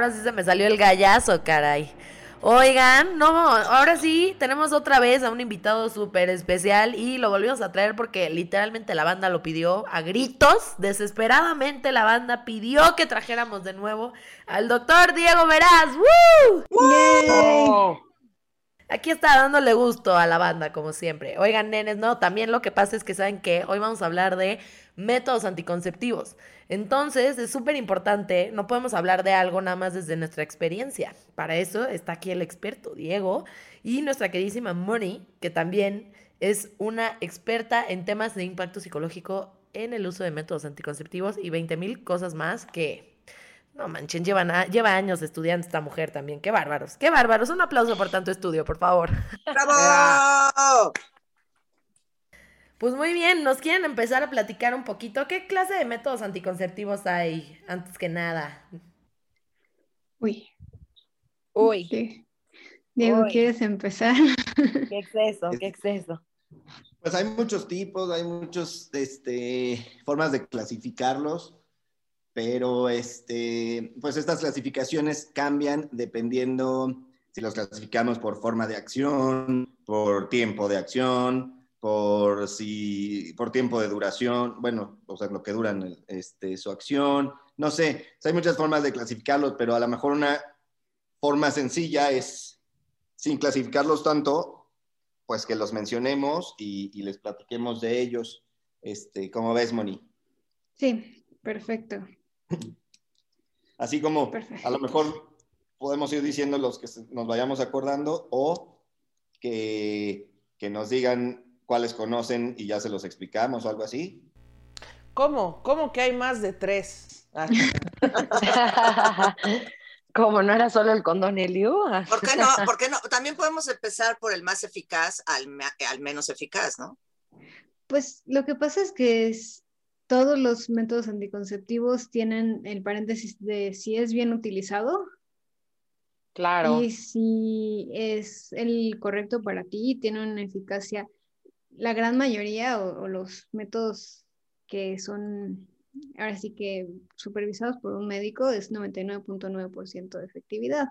Ahora sí se me salió el gallazo, caray. Oigan, no, ahora sí, tenemos otra vez a un invitado súper especial y lo volvimos a traer porque literalmente la banda lo pidió a gritos, desesperadamente la banda pidió que trajéramos de nuevo al doctor Diego Meraz. ¡Woo! Aquí está dándole gusto a la banda, como siempre. Oigan, nenes, no, también lo que pasa es que saben que hoy vamos a hablar de métodos anticonceptivos. Entonces, es súper importante, no podemos hablar de algo nada más desde nuestra experiencia. Para eso está aquí el experto, Diego, y nuestra queridísima Moni, que también es una experta en temas de impacto psicológico en el uso de métodos anticonceptivos y 20 mil cosas más que, no manchen, lleva años estudiando esta mujer también. Qué bárbaros, qué bárbaros. Un aplauso por tanto estudio, por favor. ¡Bravo! Pues muy bien, nos quieren empezar a platicar un poquito. ¿Qué clase de métodos anticonceptivos hay, antes que nada? Uy. Uy. Diego, ¿quieres empezar? Qué exceso, qué exceso. Pues hay muchos tipos, hay muchas este, formas de clasificarlos, pero este, pues estas clasificaciones cambian dependiendo si los clasificamos por forma de acción, por tiempo de acción, por si por tiempo de duración, bueno, o sea, lo que duran este, su acción, no sé, hay muchas formas de clasificarlos, pero a lo mejor una forma sencilla es, sin clasificarlos tanto, pues que los mencionemos y, les platiquemos de ellos. Este, ¿Cómo ves, Moni? Sí, perfecto. Así como a lo mejor podemos ir diciendo los que nos vayamos acordando o que, que nos digan cuáles conocen y ya se los explicamos o algo así. ¿Cómo? ¿Cómo que hay más de tres? Ah. ¿Cómo no era solo el condón Eliu? ¿Por qué no? ¿Por qué no? También podemos empezar por el más eficaz al, al menos eficaz, ¿no? Pues lo que pasa es que todos los métodos anticonceptivos tienen el paréntesis de si es bien utilizado. Claro. Y si es el correcto para ti, tiene una eficacia la gran mayoría o, los métodos que son ahora sí que supervisados por un médico es 99.9% de efectividad.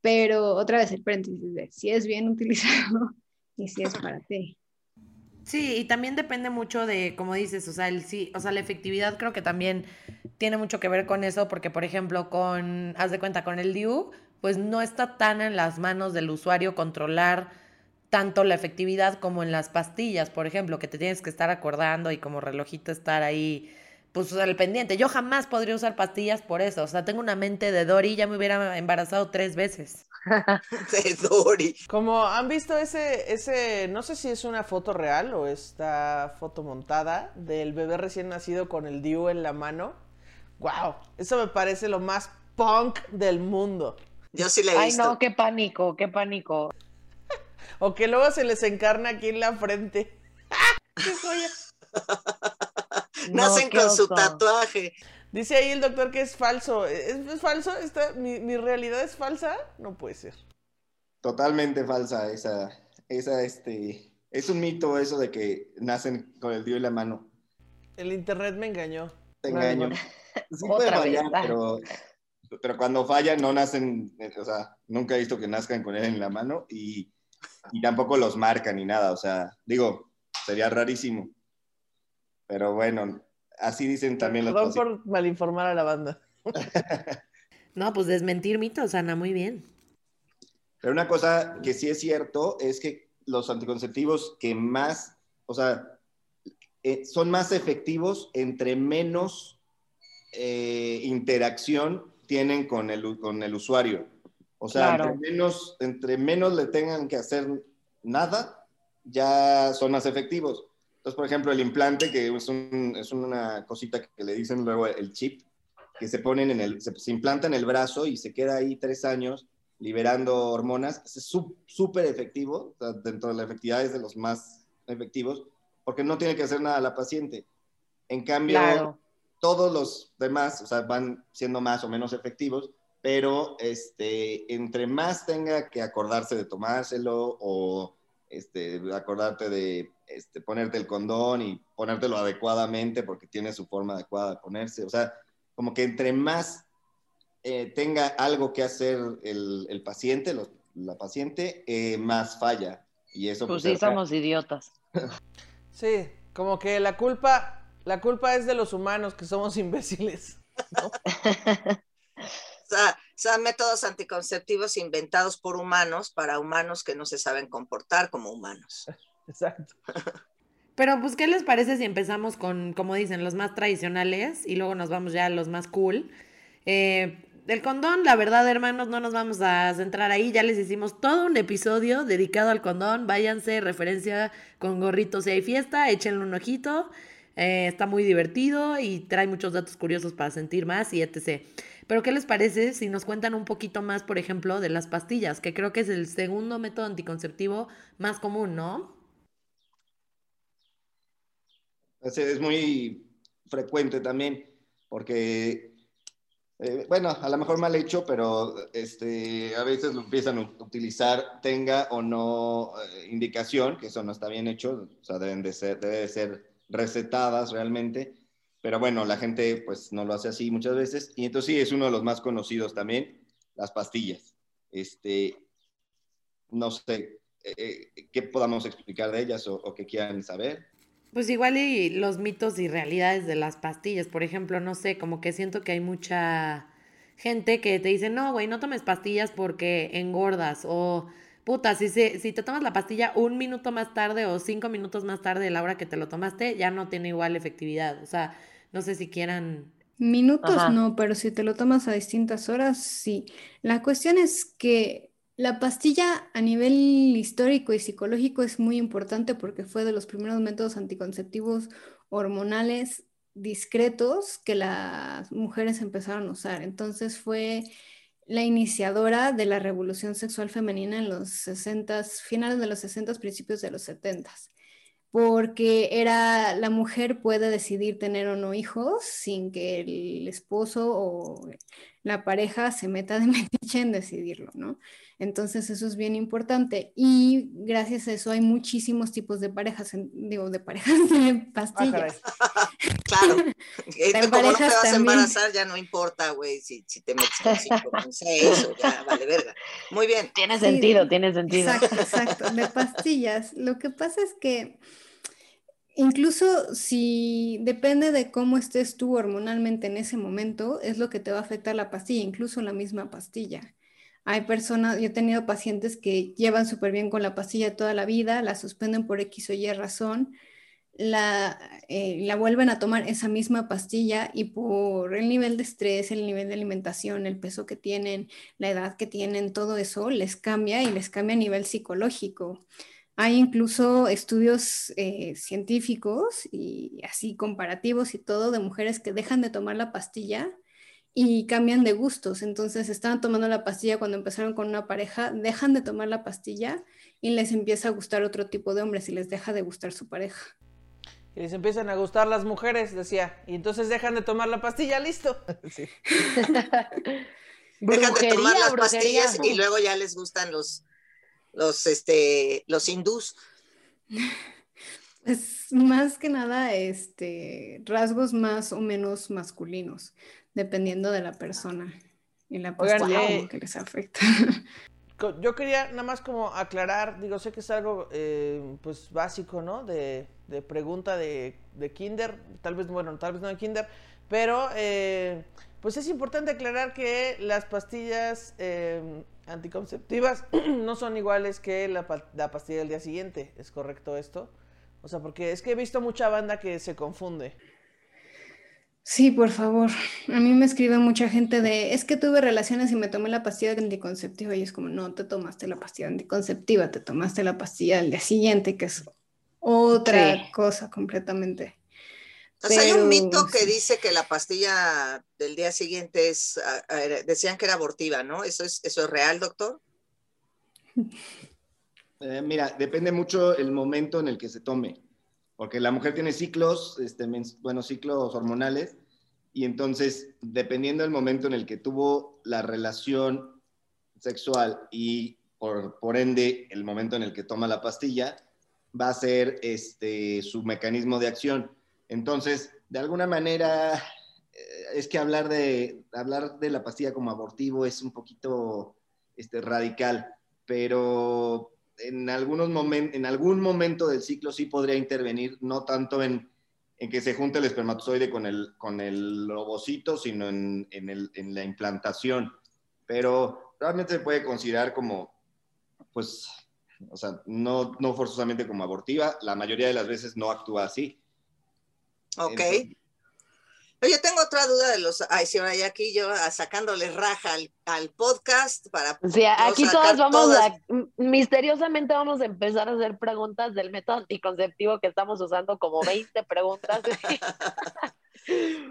Pero otra vez el paréntesis de si es bien utilizado y si es para ti. Sí, y también depende mucho de, como dices, o sea, el sí, o sea, la efectividad creo que también tiene mucho que ver con eso, porque por ejemplo, con, haz de cuenta, con el DIU, pues no está tan en las manos del usuario controlar tanto la efectividad como en las pastillas, por ejemplo, que te tienes que estar acordando y como relojito estar ahí, pues al pendiente. Yo jamás podría usar pastillas por eso. O sea, tengo una mente de Dory, ya me hubiera embarazado tres veces. de Dory. Como han visto ese, ese, no sé si es una foto real o esta foto montada del bebé recién nacido con el DIU en la mano. ¡Wow! Eso me parece lo más punk del mundo. Yo sí le he visto. Ay, no, qué pánico, qué pánico. O que luego se les encarna aquí en la frente. ¡Qué joya! Nacen con su tatuaje. Dice ahí el doctor que es falso. ¿Es, falso? mi, realidad es falsa? No puede ser. Totalmente falsa esa, esa, este, es un mito eso de que nacen con el dio en la mano. El internet me engañó. Te engañó. Sí puede fallar, pero, pero cuando falla no nacen, o sea, nunca he visto que nazcan con él en la mano y y tampoco los marca ni nada, o sea, digo, sería rarísimo. Pero bueno, así dicen también los Perdón por malinformar a la banda. no, pues desmentir mitos, Ana, muy bien. Pero una cosa que sí es cierto es que los anticonceptivos que más, o sea, eh, son más efectivos entre menos eh, interacción tienen con el, con el usuario. O sea, entre, menos, entre menos le tengan que hacer nada, ya son más efectivos. Entonces, por ejemplo, el implante, que es, es una cosita que le dicen luego el chip, que se ponen en el, se, implanta en el brazo y se queda ahí tres años liberando hormonas, es súper efectivo, dentro de la efectividad es de los más efectivos, porque no tiene que hacer nada la paciente. En cambio, todos los demás, o sea, van siendo más o menos efectivos, pero este, entre más tenga que acordarse de tomárselo o este, acordarte de este, ponerte el condón y ponértelo adecuadamente porque tiene su forma adecuada de ponerse. O sea, como que entre más eh, tenga algo que hacer el, el paciente, los- la paciente, eh, más falla. Y eso Pues pues, sí, somos idiotas. Sí, como que la culpa, la culpa es de los humanos que somos imbéciles. O sea, son métodos anticonceptivos inventados por humanos para humanos que no se saben comportar como humanos. Exacto. Pero pues, ¿qué les parece si empezamos con, como dicen, los más tradicionales y luego nos vamos ya a los más cool? Eh, el condón, la verdad, hermanos, no nos vamos a centrar ahí. Ya les hicimos todo un episodio dedicado al condón. Váyanse, referencia con gorritos si hay fiesta, échenle un ojito. Eh, está muy divertido y trae muchos datos curiosos para sentir más y etc. Pero, ¿qué les parece si nos cuentan un poquito más, por ejemplo, de las pastillas? Que creo que es el segundo método anticonceptivo más común, ¿no? Es, muy frecuente también, porque, eh, bueno, a lo mejor mal hecho, pero este, a veces lo empiezan a utilizar, tenga o no eh, indicación, que eso no está bien hecho, o sea, deben de ser, debe de ser recetadas realmente, pero bueno, la gente pues no lo hace así muchas veces, y entonces sí, es uno de los más conocidos también, las pastillas. Este, no sé, eh, ¿qué podamos explicar de ellas o, o qué quieran saber? Pues igual y los mitos y realidades de las pastillas, por ejemplo, no sé, como que siento que hay mucha gente que te dice, no, güey, no tomes pastillas porque engordas o puta, si, se, si te tomas la pastilla un minuto más tarde o cinco minutos más tarde de la hora que te lo tomaste, ya no tiene igual efectividad. O sea, no sé si quieran... Minutos Ajá. no, pero si te lo tomas a distintas horas, sí. La cuestión es que la pastilla a nivel histórico y psicológico es muy importante porque fue de los primeros métodos anticonceptivos hormonales discretos que las mujeres empezaron a usar. Entonces fue la iniciadora de la revolución sexual femenina en los 60, finales de los 60, principios de los 70 porque era la mujer puede decidir tener o no hijos sin que el esposo o la pareja se meta de metiche en decidirlo, ¿no? Entonces eso es bien importante y gracias a eso hay muchísimos tipos de parejas, en- digo, de parejas de Ah, pastillas. Claro. En Como no te parejas vas a también. embarazar, ya no importa, güey, si, si te metes con cinco, con seis, o ya vale verga. Muy bien. Tiene Sí, sentido, de- tiene sentido. Exacto, exacto, de pastillas. Lo que pasa es que incluso si depende de cómo estés tú hormonalmente en ese momento, es lo que te va a afectar la pastilla, incluso la misma pastilla. Hay personas, yo he tenido pacientes que llevan súper bien con la pastilla toda la vida, la suspenden por X o Y razón, la, eh, la vuelven a tomar esa misma pastilla y por el nivel de estrés, el nivel de alimentación, el peso que tienen, la edad que tienen, todo eso les cambia y les cambia a nivel psicológico. Hay incluso estudios eh, científicos y así comparativos y todo de mujeres que dejan de tomar la pastilla y cambian de gustos. Entonces estaban tomando la pastilla cuando empezaron con una pareja, dejan de tomar la pastilla y les empieza a gustar otro tipo de hombres y les deja de gustar su pareja. Y les empiezan a gustar las mujeres, decía. Y entonces dejan de tomar la pastilla, listo. Sí. Dejan de tomar las brujería. pastillas y luego ya les gustan los, los, este, los hindús. Es más que nada este, rasgos más o menos masculinos, dependiendo de la persona y la Oigan, pastilla eh, que les afecta. Yo quería nada más como aclarar, digo, sé que es algo eh, pues básico, ¿no? De, de pregunta de, de kinder, tal vez, bueno, tal vez no de kinder, pero eh, pues es importante aclarar que las pastillas eh, anticonceptivas no son iguales que la, pa- la pastilla del día siguiente, ¿es correcto esto? O sea, porque es que he visto mucha banda que se confunde. Sí, por favor. A mí me escribe mucha gente de, es que tuve relaciones y me tomé la pastilla anticonceptiva y es como, no te tomaste la pastilla anticonceptiva, te tomaste la pastilla del día siguiente, que es otra Sí. cosa completamente. O sea, hay un Pero, mito que dice que la pastilla del día siguiente es, ah, ah, era- decían que era abortiva, ¿no? ¿Eso es, eso es real, doctor? Eh, mira, depende mucho el momento en el que se tome, porque la mujer tiene ciclos, este, bueno, ciclos hormonales, y entonces, dependiendo del momento en el que tuvo la relación sexual y por, por ende el momento en el que toma la pastilla, va a ser este, su mecanismo de acción. Entonces, de alguna manera, eh, es que hablar de, hablar de la pastilla como abortivo es un poquito este, radical, pero en, algunos en algún momento del ciclo sí podría intervenir, no tanto en, en que se junte el espermatozoide con el, con el ovocito, sino en, en la implantación. Pero realmente se puede considerar como, pues, o sea, no, no forzosamente como abortiva, la mayoría de las veces no actúa así. Ok. Entonces, Oye, tengo otra duda de los. Ay, sí, ahora ya aquí yo ah, sacándole raja al, al podcast para. Sí, aquí todas vamos todas. a. Misteriosamente vamos a empezar a hacer preguntas del método anticonceptivo que estamos usando, como 20 preguntas.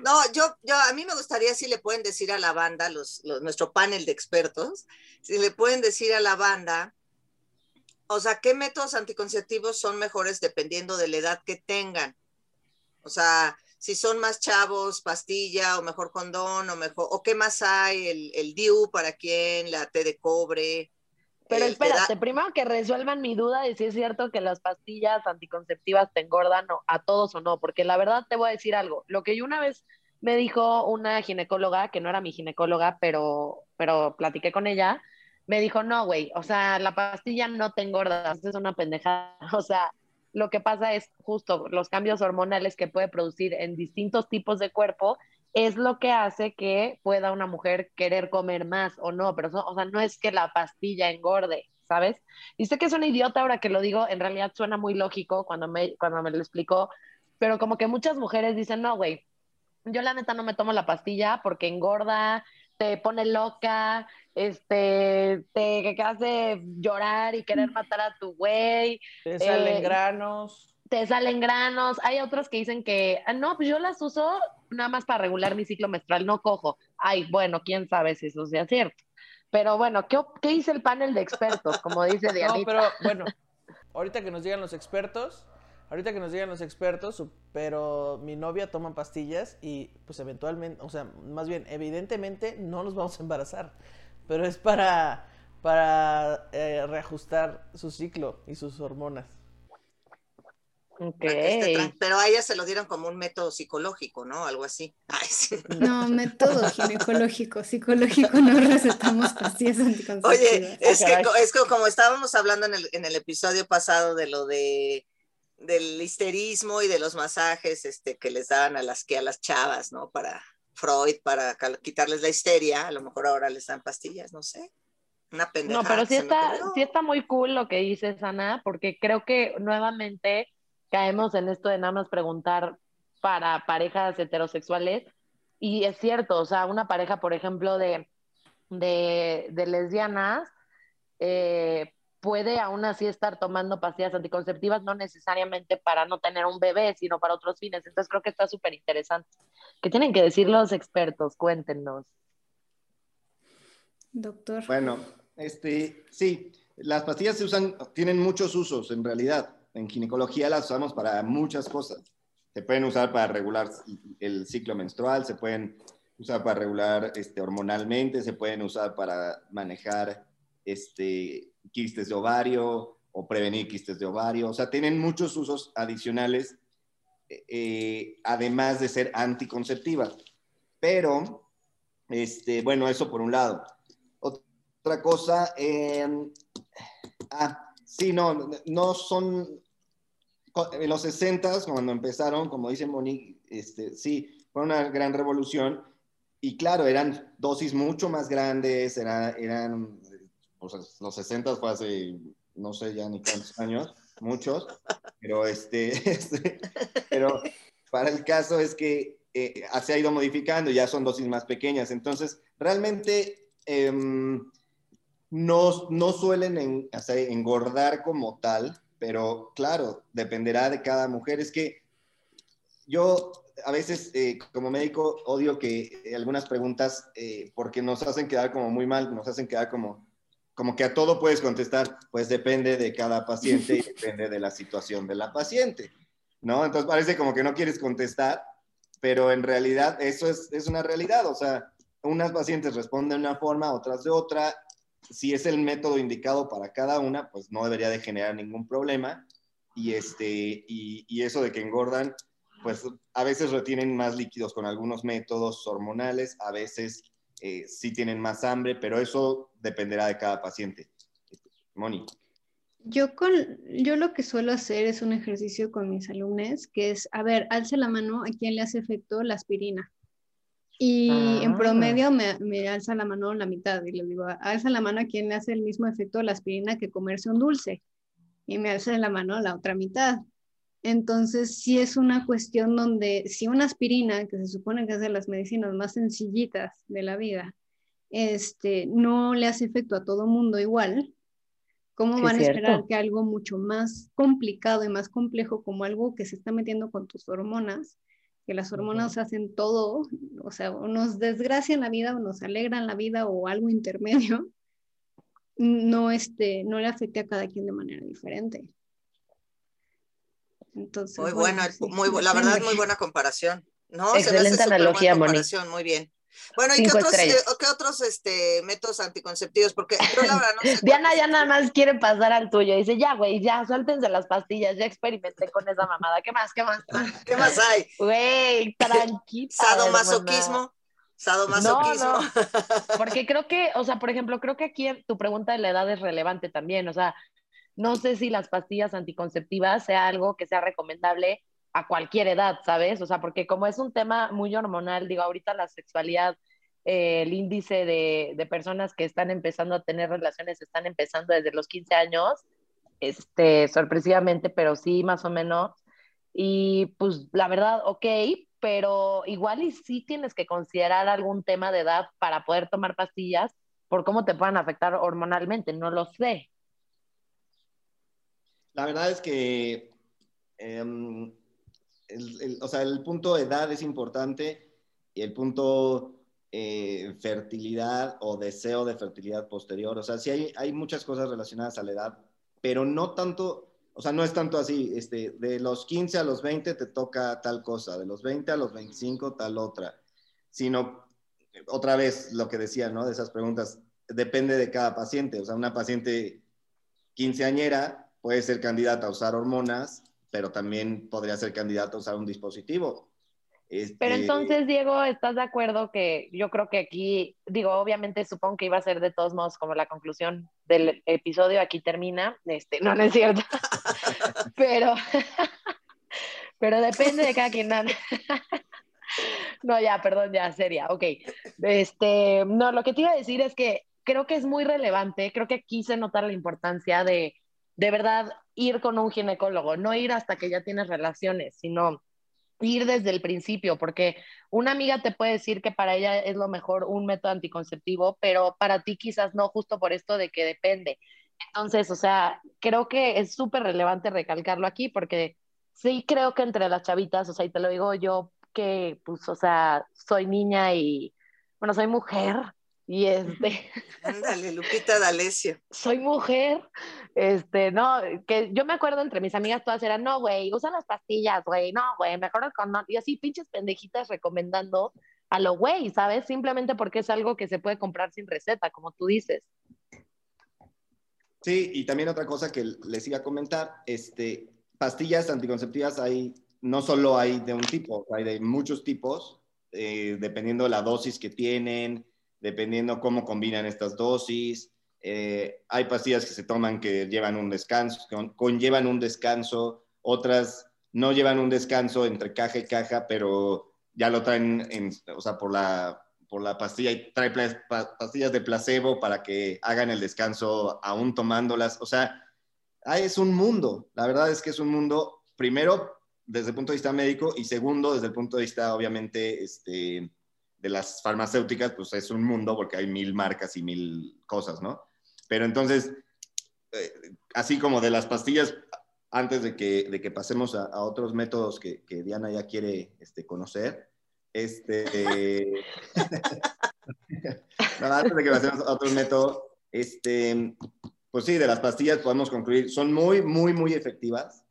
No, yo, yo, a mí me gustaría si le pueden decir a la banda, los, los, nuestro panel de expertos, si le pueden decir a la banda, o sea, qué métodos anticonceptivos son mejores dependiendo de la edad que tengan. O sea, si son más chavos, pastilla o mejor condón o mejor, o qué más hay, el, el DIU para quién, la T de cobre. Pero espérate, da... primero que resuelvan mi duda de si es cierto que las pastillas anticonceptivas te engordan a todos o no, porque la verdad te voy a decir algo. Lo que yo una vez me dijo una ginecóloga, que no era mi ginecóloga, pero, pero platiqué con ella, me dijo, no, güey, o sea, la pastilla no te engorda, es una pendejada, o sea, lo que pasa es justo los cambios hormonales que puede producir en distintos tipos de cuerpo es lo que hace que pueda una mujer querer comer más o no, pero o sea, no es que la pastilla engorde, ¿sabes? Y sé que es una idiota ahora que lo digo, en realidad suena muy lógico cuando me, cuando me lo explicó, pero como que muchas mujeres dicen, no, güey, yo la neta no me tomo la pastilla porque engorda, te pone loca, este, te hace llorar y querer matar a tu güey. Te salen eh, granos. Te salen granos. Hay otros que dicen que, ah, no, pues yo las uso nada más para regular mi ciclo menstrual, no cojo. Ay, bueno, quién sabe si eso sea cierto. Pero bueno, ¿qué, qué dice el panel de expertos? Como dice Dianita. No, pero bueno, ahorita que nos llegan los expertos, ahorita que nos llegan los expertos, pero mi novia toma pastillas y pues eventualmente, o sea, más bien, evidentemente no nos vamos a embarazar, pero es para, para eh, reajustar su ciclo y sus hormonas. Okay. Este, pero a ella se lo dieron como un método psicológico, ¿no? Algo así. Ay, sí. No, método ginecológico, psicológico, no recetamos pastillas anticonceptivas. Oye, es que, es que como estábamos hablando en el, en el episodio pasado de lo de del histerismo y de los masajes este, que les daban a las, que a las chavas, ¿no? Para Freud, para quitarles la histeria, a lo mejor ahora les dan pastillas, no sé. Una pendejada. No, pero sí está, sí está muy cool lo que dices, Ana, porque creo que nuevamente caemos en esto de nada más preguntar para parejas heterosexuales. Y es cierto, o sea, una pareja, por ejemplo, de, de, de lesbianas, eh, puede aún así estar tomando pastillas anticonceptivas, no necesariamente para no tener un bebé, sino para otros fines. Entonces creo que está súper interesante. ¿Qué tienen que decir los expertos? Cuéntenos. Doctor. Bueno, este, sí, las pastillas se usan, tienen muchos usos en realidad. En ginecología las usamos para muchas cosas. Se pueden usar para regular el ciclo menstrual, se pueden usar para regular este, hormonalmente, se pueden usar para manejar este, quistes de ovario o prevenir quistes de ovario. O sea, tienen muchos usos adicionales, eh, además de ser anticonceptivas. Pero, este, bueno, eso por un lado. Otra cosa, eh, ah, sí, no, no son, en los 60 cuando empezaron, como dice Monique, este, sí, fue una gran revolución. Y claro, eran dosis mucho más grandes, era, eran pues los 60 fue hace, no sé ya ni cuántos años, muchos, pero este, este, pero para el caso es que eh, se ha ido modificando, ya son dosis más pequeñas, entonces realmente eh, no, no suelen o engordar como tal, pero claro, dependerá de cada mujer, es que yo a veces eh, como médico odio que algunas preguntas, eh, porque nos hacen quedar como muy mal, nos hacen quedar como como que a todo puedes contestar, pues depende de cada paciente y depende de la situación de la paciente, ¿no? Entonces parece como que no quieres contestar, pero en realidad eso es, es una realidad, o sea, unas pacientes responden de una forma, otras de otra, si es el método indicado para cada una, pues no debería de generar ningún problema, y, este, y, eso de que engordan, pues a veces retienen más líquidos con algunos métodos hormonales, a veces eh, sí tienen más hambre, pero eso dependerá de cada paciente. Moni. Yo, con, yo lo que suelo hacer es un ejercicio con mis alumnos, que es, a ver, alce la mano a quién le hace efecto la aspirina. Y en ah. promedio me, me, alza la mano la mitad y le digo, alza la mano a quien le hace el mismo efecto la aspirina que comerse un dulce. Y me alza la mano la otra mitad. Entonces, sí es una cuestión donde si una aspirina, que se supone que es de las medicinas más sencillitas de la vida, este, no le hace efecto a todo mundo igual, ¿cómo van a esperar que algo mucho más complicado y más complejo como algo que se está metiendo con tus hormonas, que las hormonas hacen todo, o sea, o nos desgracian la vida o nos alegran la vida o algo intermedio, no, este, no le afecte a cada quien de manera diferente. Entonces, muy buena, muy, la verdad, muy buena comparación. No, Excelente analogía, Moni. Muy bien. Bueno, ¿y qué otros, eh, qué otros, este, métodos anticonceptivos? Porque yo la verdad no sé Diana ya nada más quiere pasar al tuyo. Dice, ya, güey, ya, suéltense las pastillas, ya experimenté con esa mamada. ¿Qué más? ¿Qué más? ¿Qué más hay? Güey, tranquila. Sadomasoquismo. Sadomasoquismo. No, no. Porque creo que, o sea, por ejemplo, creo que aquí tu pregunta de la edad es relevante también. O sea, no sé si las pastillas anticonceptivas sea algo que sea recomendable a cualquier edad, ¿sabes? O sea, porque como es un tema muy hormonal, digo, ahorita la sexualidad, eh, el índice de, de, personas que están empezando a tener relaciones están empezando desde los 15 años, este, sorpresivamente, pero sí, más o menos. Y pues la verdad, ok, pero igual y sí tienes que considerar algún tema de edad para poder tomar pastillas por cómo te puedan afectar hormonalmente, no lo sé. La verdad es que em, el, o sea, el punto edad es importante y el punto eh, fertilidad o deseo de fertilidad posterior. O sea, sí hay, hay muchas cosas relacionadas a la edad, pero no tanto, o sea, no es tanto así, este, de los 15 a los 20 te toca tal cosa, de los 20 a los 25 tal otra, sino, otra vez lo que decía, ¿no? De esas preguntas, depende de cada paciente. O sea, una paciente quinceañera puede ser candidata a usar hormonas pero también podría ser candidato a usar un dispositivo. Este... Pero entonces, Diego, ¿estás de acuerdo que yo creo que aquí, digo, obviamente supongo que iba a ser de todos modos como la conclusión del episodio, aquí termina, este, no, no es cierto, pero, pero depende de cada quien. no, ya, perdón, ya, seria, ok. Este, no, lo que te iba a decir es que creo que es muy relevante, creo que aquí se nota la importancia de de verdad ir con un ginecólogo, no ir hasta que ya tienes relaciones, sino ir desde el principio, porque una amiga te puede decir que para ella es lo mejor un método anticonceptivo, pero para ti quizás no, justo por esto de que depende. Entonces, o sea, creo que es súper relevante recalcarlo aquí, porque sí creo que entre las chavitas, o sea, y te lo digo yo que, pues, o sea, soy niña y, bueno, soy mujer, y este. Ándale, Lupita D'Alessio. Soy mujer. Este, no, que yo me acuerdo entre mis amigas todas eran, no, güey, usa las pastillas, güey, no, güey, mejor el condón. Y así pinches pendejitas recomendando a lo güey, ¿sabes? Simplemente porque es algo que se puede comprar sin receta, como tú dices. Sí, y también otra cosa que les iba a comentar, este, pastillas anticonceptivas hay, no solo hay de un tipo, hay de muchos tipos, eh, dependiendo de la dosis que tienen, dependiendo cómo combinan estas dosis. Eh, hay pastillas que se toman que llevan un descanso, conllevan un descanso, otras no llevan un descanso entre caja y caja, pero ya lo traen, en, o sea, por la, por la pastilla y trae pastillas de placebo para que hagan el descanso aún tomándolas. O sea, es un mundo, la verdad es que es un mundo, primero, desde el punto de vista médico y segundo, desde el punto de vista, obviamente, este, de las farmacéuticas, pues es un mundo porque hay mil marcas y mil cosas, ¿no? Pero entonces, eh, así como de las pastillas, antes de que, de que pasemos a, otros métodos que, que, Diana ya quiere este, conocer, este, antes de que pasemos a otro método, este, pues sí, de las pastillas podemos concluir, son muy, muy, muy efectivas,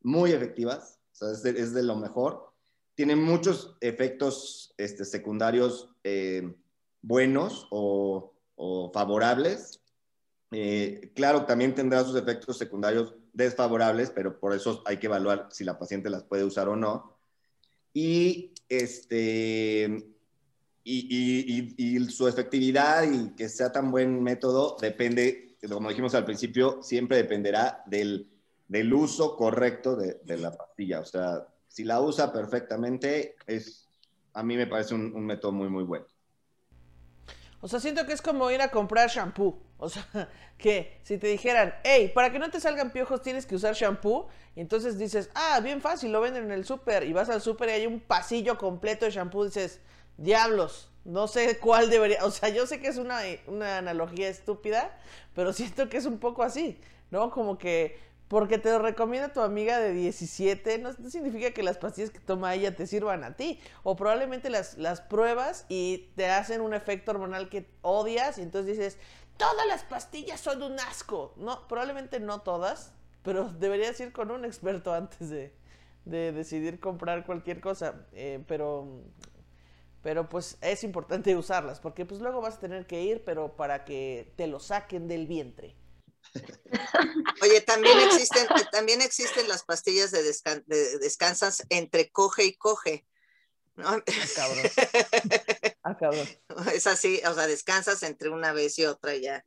muy efectivas, o sea, es es de lo mejor tiene muchos efectos este, secundarios eh, buenos o, favorables. Eh, claro, también tendrá sus efectos secundarios desfavorables, pero por eso hay que evaluar si la paciente las puede usar o no. Y, este, y, y, su efectividad y que sea tan buen método depende, como dijimos al principio, siempre dependerá del, del uso correcto de, de, la pastilla. O sea, si la usa perfectamente, es, a mí me parece un, método muy, muy bueno. O sea, siento que es como ir a comprar shampoo. O sea, que si te dijeran, hey, para que no te salgan piojos tienes que usar shampoo. Y entonces dices, ah, bien fácil, lo venden en el súper. Y vas al súper y hay un pasillo completo de shampoo. Dices, diablos, no sé cuál debería. O sea, yo sé que es una, una analogía estúpida, pero siento que es un poco así, ¿no? Como que porque te lo recomienda tu amiga de 17, no, significa que las pastillas que toma ella te sirvan a ti. O probablemente las, las pruebas y te hacen un efecto hormonal que odias y entonces dices, todas las pastillas son un asco. No, probablemente no todas, pero deberías ir con un experto antes de, decidir comprar cualquier cosa. Eh, pero, pero pues es importante usarlas, porque pues luego vas a tener que ir, pero para que te lo saquen del vientre. Oye, también existen, también existen las pastillas de, descansas entre coge y coge. ¿no? Ah, ah, cabrón. Es así, o sea, descansas entre una vez y otra y ya.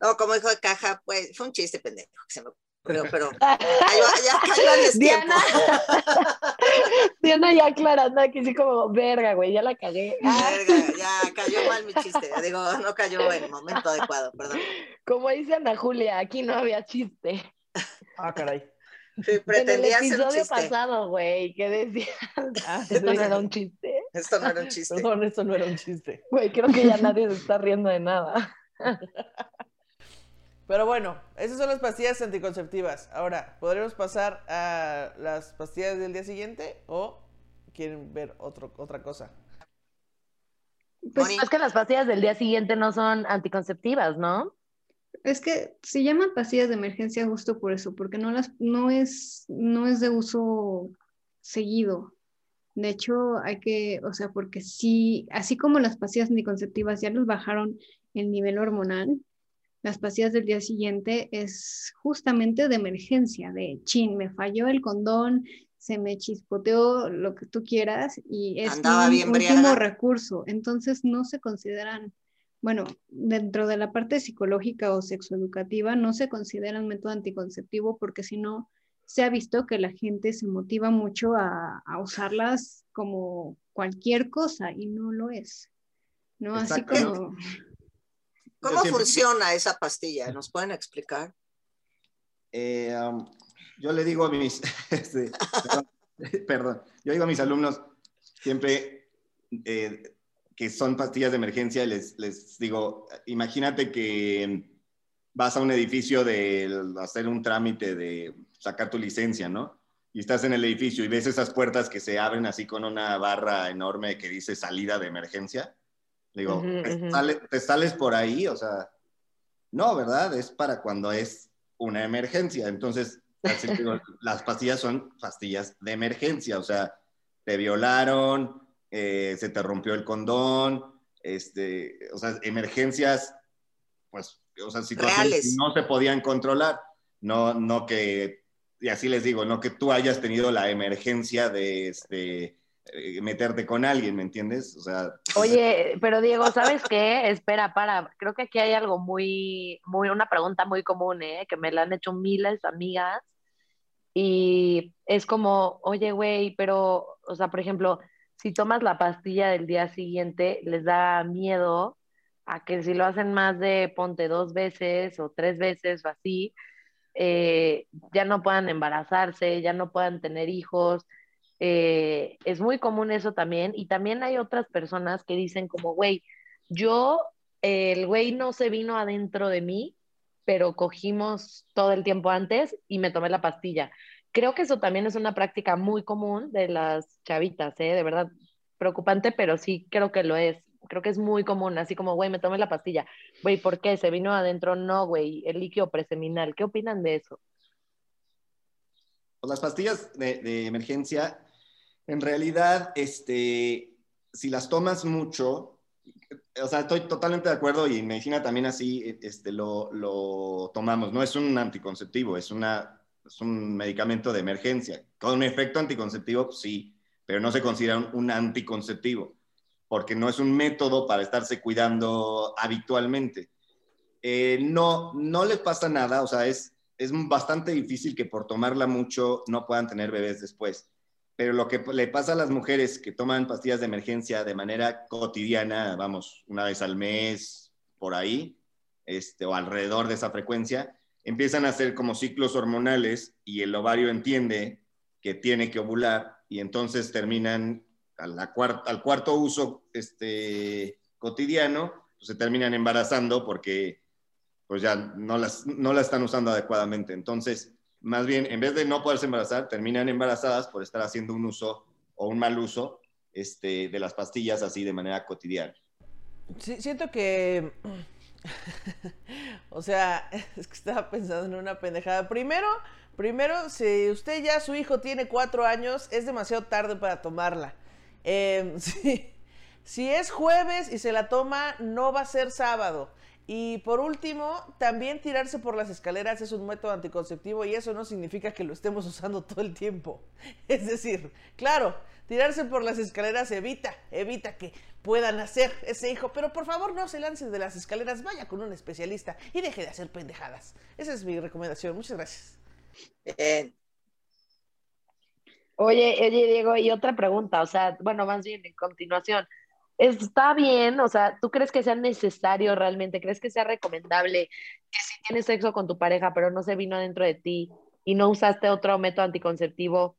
No, como dijo de caja, pues fue un chiste pendejo que se me pero, pero ya, cayó Diana, Diana ya aclarando aquí, sí como, verga, güey, ya la cagué. Verga, ya cayó mal mi chiste. Digo, no cayó en el momento adecuado, perdón. Como dice Ana Julia, aquí no había chiste. Ah, caray. Sí, pretendía en el episodio pasado, güey, ¿qué decías? Ah, ¿Esto no era un chiste? Esto no era un chiste. Perdón, esto no era un chiste. Güey, creo que ya nadie se está riendo de nada. Pero bueno, esas son las pastillas anticonceptivas. Ahora, ¿podremos pasar a las pastillas del día siguiente o quieren ver otro, otra cosa? Pues es que las pastillas del día siguiente no son anticonceptivas, ¿no? Es que se llaman pastillas de emergencia justo por eso, porque no las no es no es de uso seguido. De hecho, hay que, o sea, porque sí, así como las pastillas anticonceptivas ya nos bajaron el nivel hormonal, las pastillas del día siguiente es justamente de emergencia, de chin, me falló el condón, se me chispoteó lo que tú quieras y es un último recurso. Entonces no se consideran, bueno, dentro de la parte psicológica o sexoeducativa no se consideran método anticonceptivo porque si no se ha visto que la gente se motiva mucho a, a usarlas como cualquier cosa y no lo es. ¿no? Así como... ¿Cómo funciona esa pastilla? ¿Nos pueden explicar? Eh, yo le digo a mis, este, perdón, yo digo a mis alumnos siempre eh, que son pastillas de emergencia, les, les digo, imagínate que vas a un edificio de hacer un trámite de sacar tu licencia, ¿no? Y estás en el edificio y ves esas puertas que se abren así con una barra enorme que dice salida de emergencia Digo, ¿te, sales por ahí? O sea, no, ¿verdad? Es para cuando es una emergencia. Entonces, las pastillas son pastillas de emergencia. O sea, te violaron, eh, se te rompió el condón, este, o sea, emergencias, pues, o sea, situaciones no se podían controlar. No, no que, y así les digo, no que tú hayas tenido la emergencia de, este, meterte con alguien, ¿me entiendes? O sea. Oye, pero Diego, ¿sabes qué? Espera, para. Creo que aquí hay algo muy, muy, una pregunta muy común, ¿eh? Que me la han hecho miles de amigas. Y es como, oye, güey, pero, o sea, por ejemplo, si tomas la pastilla del día siguiente, les da miedo a que si lo hacen más de ponte dos veces o tres veces o así, eh, ya no puedan embarazarse, ya no puedan tener hijos eh, es muy común eso también. Y también hay otras personas que dicen como, güey, yo, el güey no se vino adentro de mí, pero cogimos todo el tiempo antes y me tomé la pastilla. Creo que eso también es una práctica muy común de las chavitas, ¿eh? De verdad, preocupante, pero sí creo que lo es. Creo que es muy común, así como, güey, me tomé la pastilla. Güey, ¿por qué? ¿Se vino adentro? No, güey, el líquido preseminal. ¿Qué opinan de eso? Las pastillas de emergencia en realidad, este, si las tomas mucho, o sea, estoy totalmente de acuerdo y en medicina también así este, lo, lo tomamos. No es un anticonceptivo, es, una, es un medicamento de emergencia. Con efecto anticonceptivo, sí, pero no se considera un, un anticonceptivo, porque no es un método para estarse cuidando habitualmente. Eh, no, no les pasa nada, o sea, es, es bastante difícil que por tomarla mucho no puedan tener bebés después. Pero lo que le pasa a las mujeres que toman pastillas de emergencia de manera cotidiana, vamos, una vez al mes, por ahí, este, o alrededor de esa frecuencia, empiezan a hacer como ciclos hormonales y el ovario entiende que tiene que ovular y entonces terminan al cuarto uso este, cotidiano, pues se terminan embarazando porque pues ya no las, no la están usando adecuadamente. Entonces, más bien, en vez de no poderse embarazar, terminan embarazadas por estar haciendo un uso o un mal uso este, de las pastillas así de manera cotidiana. Siento que... o sea, es que estaba pensando en una pendejada. Primero, primero, si usted ya, su hijo tiene cuatro años, es demasiado tarde para tomarla. Eh, si es jueves y se la toma, no va a ser sábado. Y por último, también tirarse por las escaleras es un método anticonceptivo y eso no significa que lo estemos usando todo el tiempo. Es decir, claro, tirarse por las escaleras evita, evita que puedan hacer ese hijo, pero por favor no se lance de las escaleras, vaya con un especialista y deje de hacer pendejadas. Esa es mi recomendación. Muchas gracias. Oye, oye, Diego, y otra pregunta, o sea, bueno, más bien en continuación está bien, o sea, ¿tú crees que sea necesario realmente? ¿Crees que sea recomendable que si tienes sexo con tu pareja, pero no se vino dentro de ti y no usaste otro método anticonceptivo,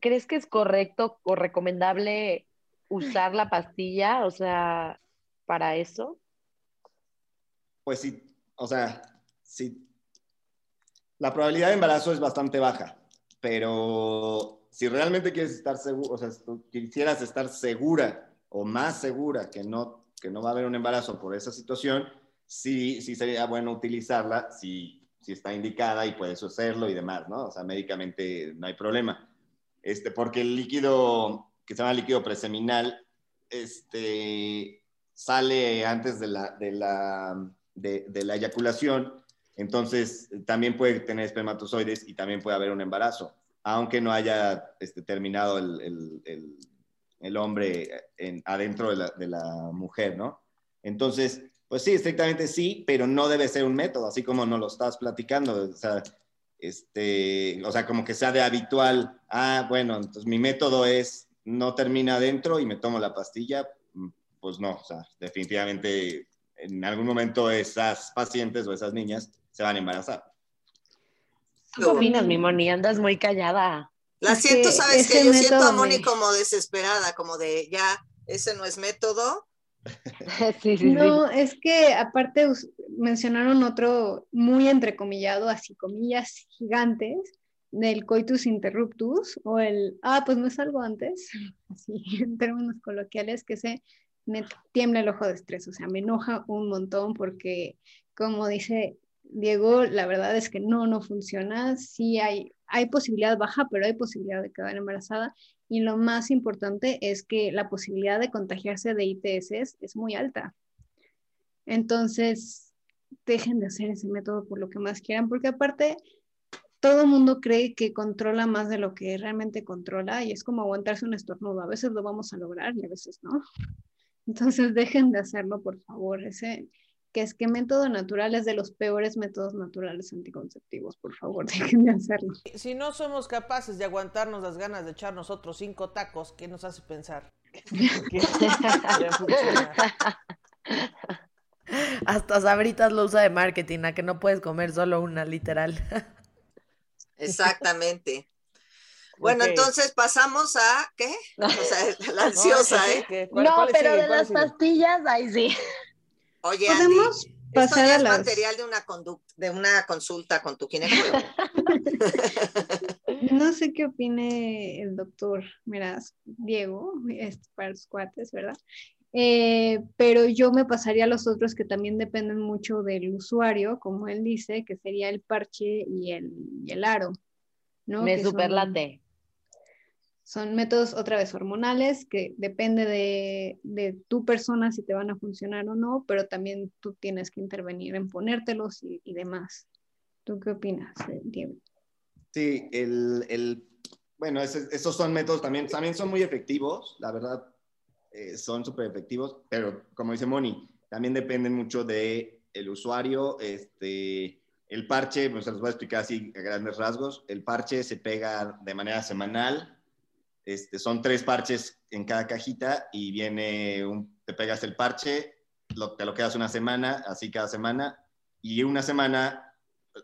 ¿crees que es correcto o recomendable usar la pastilla, o sea, para eso? Pues sí, o sea, sí. La probabilidad de embarazo es bastante baja, pero si realmente quieres estar seguro, o sea, si quisieras estar segura o más segura que no, que no va a haber un embarazo por esa situación, sí, sí sería bueno utilizarla si, si está indicada y puedes hacerlo y demás, ¿no? O sea, médicamente no hay problema. Este, porque el líquido que se llama líquido preseminal este, sale antes de la, de la, de, la eyaculación, entonces también puede tener espermatozoides y también puede haber un embarazo, aunque no haya este, terminado el, el el hombre en, adentro de la, mujer, ¿no? Entonces, pues sí, estrictamente sí, pero no debe ser un método, así como nos lo estás platicando, o sea, este, o sea, como que sea de habitual, ah, bueno, entonces mi método es no termina adentro y me tomo la pastilla, mm, pues no, o sea, definitivamente en algún momento esas pacientes o esas niñas se van a embarazar. ¿Qué opinas, mi Moni? Andas muy callada. La siento, ¿sabes que Yo siento a Moni como desesperada, como de ya, ese no es método. sí, sí, no, es que aparte mencionaron otro muy entrecomillado, así comillas gigantes, del coitus interruptus, o el, ah, pues no es algo antes, así en términos coloquiales, que se me tiembla el ojo de estrés, o sea, me enoja un montón porque, como dice Diego, la verdad es que no, no funciona. Sí hay, hay posibilidad baja, pero hay posibilidad de quedar embarazada. Y lo más importante es que la posibilidad de contagiarse de ITS es muy alta. Entonces, dejen de hacer ese método por lo que más quieran, porque aparte, todo el mundo cree que controla más de lo que realmente controla y es como aguantarse un estornudo. A veces lo vamos a lograr y a veces no. Entonces, dejen de hacerlo, por favor. Ese, que es que método natural es de los peores métodos naturales anticonceptivos. Por favor, dejen de hacerlo. Si no somos capaces de aguantarnos las ganas de echarnos otros cinco tacos, ¿qué nos hace pensar? Hasta Sabritas lo usa de marketing, a que no puedes comer solo una, literal. Exactamente. Bueno, entonces pasamos a ¿qué? O sea, la ansiosa, ¿eh? no, pero de las pastillas, ahí sí. Oye, ¿podemos pasar a las... material de una, de una consulta con tu ginecólogo. no sé qué opine el doctor, miras, Diego, para los cuates, ¿verdad? Eh, pero yo me pasaría a los otros que también dependen mucho del usuario, como él dice, que sería el parche y el, el aro. ¿no? Me superlate. Son métodos otra vez hormonales que depende de, de tu persona si te van a funcionar o no, pero también tú tienes que intervenir en ponértelos y, y demás. ¿Tú qué opinas, eh, Diego? Sí, el, el bueno, esos son métodos también, también son muy efectivos, la verdad, eh, son súper efectivos, pero como dice Moni, también dependen mucho de el usuario, este, el parche, pues se los voy a explicar así a grandes rasgos, el parche se pega de manera semanal, este, son tres parches en cada cajita y viene, un, te pegas el parche, lo- te lo quedas una semana, así cada semana, y una semana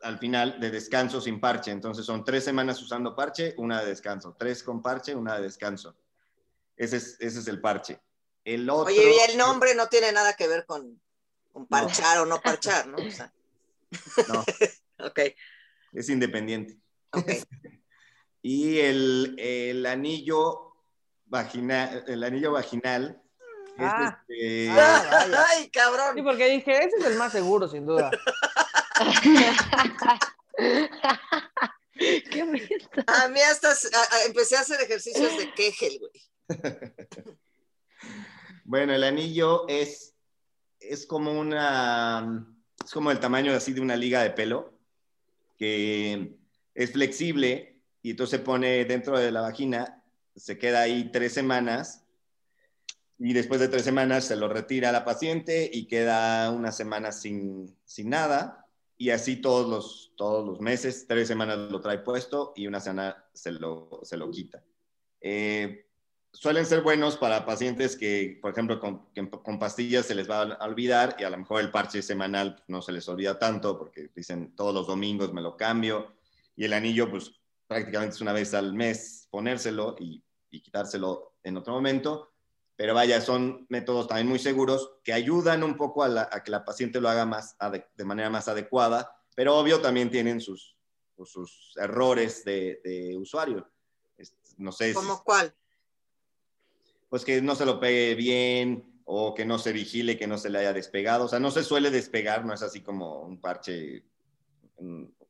al final de descanso sin parche. Entonces son tres semanas usando parche, una de descanso. Tres con parche, una de descanso. Ese es, ese es el parche. El otro, Oye, y el nombre no tiene nada que ver con, con parchar o no parchar, ¿no? O sea, No, ok, es independiente. ok. Y el, el anillo vaginal, el anillo vaginal es Ah. este, Ah. Ay, Sí, cabrón. porque dije, ese es el más seguro, sin duda. Qué bonito. A mí hasta s- a- a- empecé a hacer ejercicios de Kegel, güey. Bueno, el anillo es, es como una, es como el tamaño así de una liga de pelo, que es flexible y entonces se pone dentro de la vagina, se queda ahí tres semanas y después de tres semanas se lo retira a la paciente y queda una semana sin, sin nada y así todos los, todos los meses, tres semanas lo trae puesto y una semana se lo, se lo quita. Eh, suelen ser buenos para pacientes que, por ejemplo, con, que con pastillas se les va a olvidar y a lo mejor el parche semanal no se les olvida tanto porque dicen todos los domingos me lo cambio y el anillo pues prácticamente es una vez al mes ponérselo y, y quitárselo en otro momento. Pero vaya, son métodos también muy seguros que ayudan un poco a, la- a que la paciente lo haga más de manera más adecuada, pero obvio también tienen sus, sus errores de, de usuario. No sé si ¿Cómo cuál? pues que no se lo pegue bien o que no se vigile, que no se le haya despegado. O sea, no se suele despegar, no es así como un parche,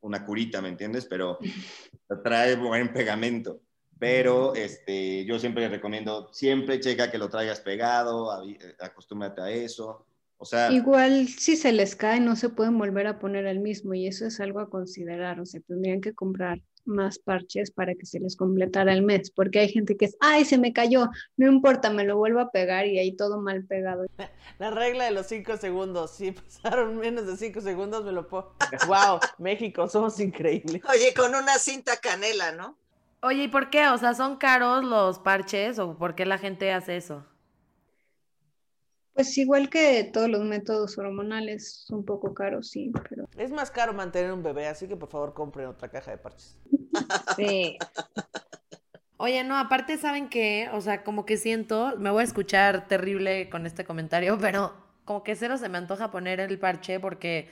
una curita, ¿me entiendes? Pero trae buen pegamento. Pero este, yo siempre le recomiendo, siempre checa que lo traigas pegado, eh, acostúmbrate a eso. O sea, Igual si se les cae no se pueden volver a poner el mismo y eso es algo a considerar, o sea, tendrían que comprar más parches para que se les completara el mes, porque hay gente que es, ay, se me cayó, no importa, me lo vuelvo a pegar y ahí todo mal pegado. La regla de los cinco segundos. Si pasaron menos de cinco segundos, me lo puedo. ¡Wow! México, somos increíbles. Oye, con una cinta canela, ¿no? Oye, ¿y por qué? O sea, ¿son caros los parches o por qué la gente hace eso? Pues igual que todos los métodos hormonales, son un poco caros, sí, pero Es más caro mantener un bebé, así que por favor compren otra caja de parches. sí. Oye, no, aparte, ¿saben qué? O sea, como que siento, me voy a escuchar terrible con este comentario, pero como que cero se me antoja poner el parche porque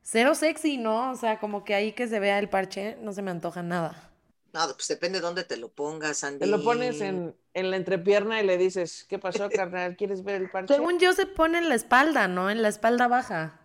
cero sexy, ¿no? O sea, como que ahí que se vea el parche, no se me antoja nada. No, pues depende de dónde te lo pongas, Andy. Te lo pones en, en la entrepierna y le dices, ¿qué pasó, carnal? ¿Quieres ver el parche? Según yo se pone en la espalda, ¿no? En la espalda baja.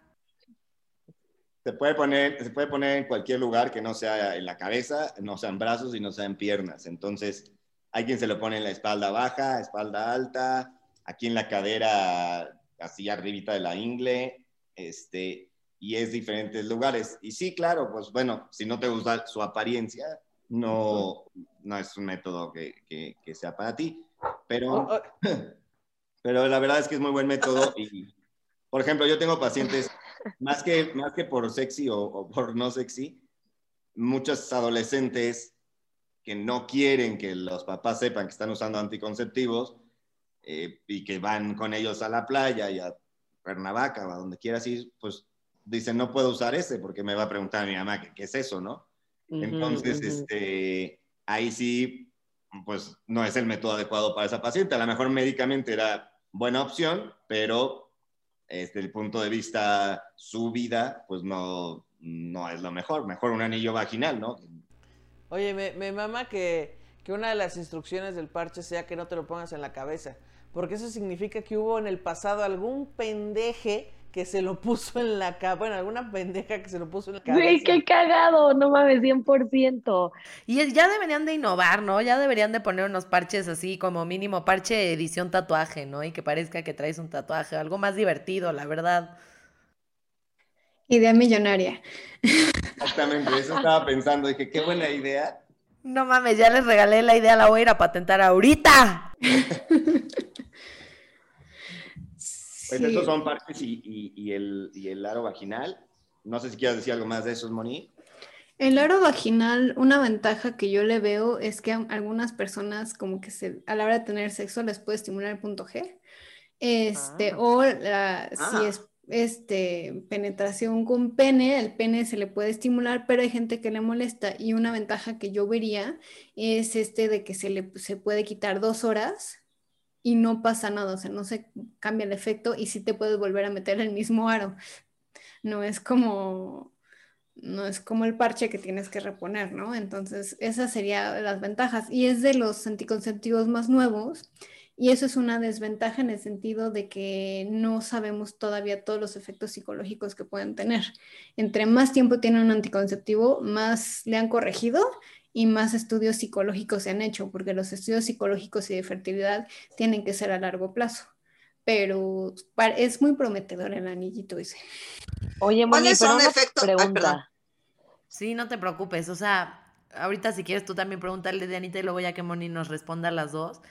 se puede, poner, se puede poner en cualquier lugar que no sea en la cabeza, no sean brazos y no sean piernas. Entonces, hay quien se lo pone en la espalda baja, espalda alta, aquí en la cadera, así arribita de la ingle, este, y es diferentes lugares. Y sí, claro, pues bueno, si no te gusta su apariencia, no, no es un método que, que- que sea para ti. Pero, pero la verdad es que es muy buen método. Y, por ejemplo, yo tengo pacientes, más que, más que por sexy o, o por no sexy, muchos adolescentes que no quieren que los papás sepan que están usando anticonceptivos eh, y que van con ellos a la playa y a Cuernavaca o a donde quieras ir, pues dicen, no puedo usar ese porque me va a preguntar mi mamá qué, qué es eso, ¿no? Entonces, este, ahí sí, pues no es el método adecuado para esa paciente. A lo mejor médicamente era buena opción, pero desde el punto de vista su vida, pues no, no es lo mejor. Mejor un anillo vaginal, ¿no? Oye, me, me mama que, que una de las instrucciones del parche sea que no te lo pongas en la cabeza. Porque eso significa que hubo en el pasado algún pendeje que se lo puso en la cabeza, bueno, alguna pendeja que se lo puso en la cabeza. Güey, qué cagado, no mames, 100%. Y es- ya deberían de innovar, ¿no? Ya deberían de poner unos parches así, como mínimo parche edición tatuaje, ¿no? Y que parezca que traes un tatuaje, algo más divertido, la verdad. Idea millonaria. Exactamente, eso estaba pensando. Dije, qué buena idea. No mames, ya les regalé la idea, la voy a ir a patentar ahorita. Pues Sí. estos son parches y, y- y el, y el aro vaginal. No sé si quieres decir algo más de esos, Moni. El aro vaginal, una ventaja que yo le veo es que a algunas personas como que se, a la hora de tener sexo les puede estimular el punto G. Este, Ah. o la- Ah. si es este, penetración con pene, el pene se le puede estimular, pero hay gente que le molesta. Y una ventaja que yo vería es este de que se le se puede quitar dos horas y no pasa nada, o sea, no se cambia el efecto y sí te puedes volver a meter el mismo aro. No es como, no es como el parche que tienes que reponer, ¿no? Entonces, esas serían las ventajas. Y es de los anticonceptivos más nuevos. Y eso es una desventaja en el sentido de que no sabemos todavía todos los efectos psicológicos que pueden tener. Entre más tiempo tiene un anticonceptivo, más le han corregido y más estudios psicológicos se han hecho, porque los estudios psicológicos y de fertilidad tienen que ser a largo plazo. Pero es muy prometedor el anillito ese. Oye, Moni, ¿Cuáles pero son una efectos? Ay, pregunta. Sí, no te preocupes, o sea, ahorita si quieres tú también pregúntale de Anita y luego ya que Moni nos responda a las dos.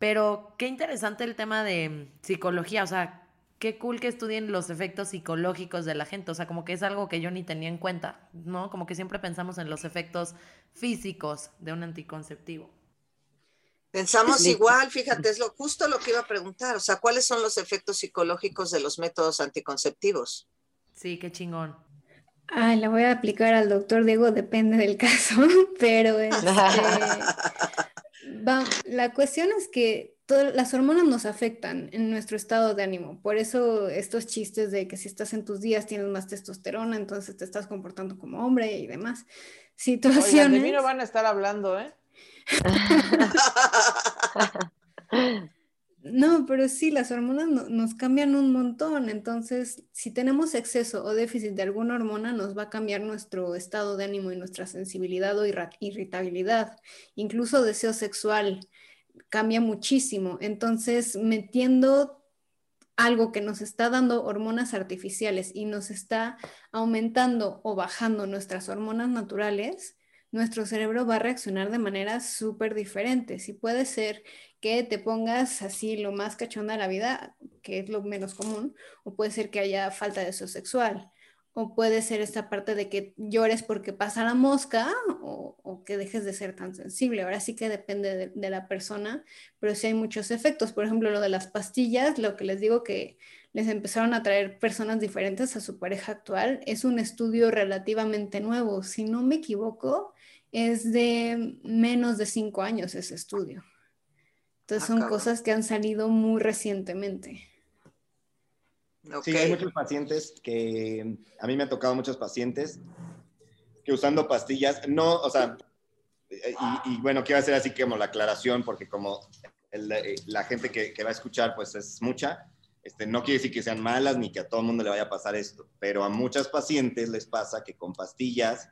Pero qué interesante el tema de psicología, o sea, qué cool que estudien los efectos psicológicos de la gente, o sea, como que es algo que yo ni tenía en cuenta, ¿no? Como que siempre pensamos en los efectos físicos de un anticonceptivo. Pensamos Listo. igual, fíjate, es lo justo lo que iba a preguntar. O sea, ¿cuáles son los efectos psicológicos de los métodos anticonceptivos? Sí, qué chingón. Ay, la voy a aplicar al doctor Diego, depende del caso, pero este, va- la cuestión es que todas las hormonas nos afectan en nuestro estado de ánimo. Por eso estos chistes de que si estás en tus días tienes más testosterona, entonces te estás comportando como hombre y demás Oigan, de situaciones. mí no van a estar hablando, ¿eh? No, pero sí, las hormonas no- nos cambian un montón. Entonces, si tenemos exceso o déficit de alguna hormona, nos va a cambiar nuestro estado de ánimo y nuestra sensibilidad o irritabilidad. Incluso deseo sexual cambia muchísimo. Entonces, metiendo algo que nos está dando hormonas artificiales y nos está aumentando o bajando nuestras hormonas naturales, nuestro cerebro va a reaccionar de manera súper diferente. Si puede ser que te pongas así lo más cachonda de la vida, que es lo menos común, o puede ser que haya falta de deseo sexual, o puede ser esta parte de que llores porque pasa la mosca, o, o que dejes de ser tan sensible. Ahora sí que depende de, de la persona, pero sí hay muchos efectos. Por ejemplo, lo de las pastillas, lo que les digo que les empezaron a traer personas diferentes a su pareja actual, es un estudio relativamente nuevo. Si no me equivoco, es de menos de cinco años ese estudio. Entonces Ah, son cosas que han salido muy recientemente. Ok. Sí, hay muchos pacientes que, a mí me han tocado muchos pacientes que usando pastillas, no, o sea, y, y bueno, quiero hacer así como la aclaración, porque como el- eh, la gente que, que va a escuchar, pues es mucha, este, no quiere decir que sean malas ni que a todo el mundo le vaya a pasar esto, pero a muchas pacientes les pasa que con pastillas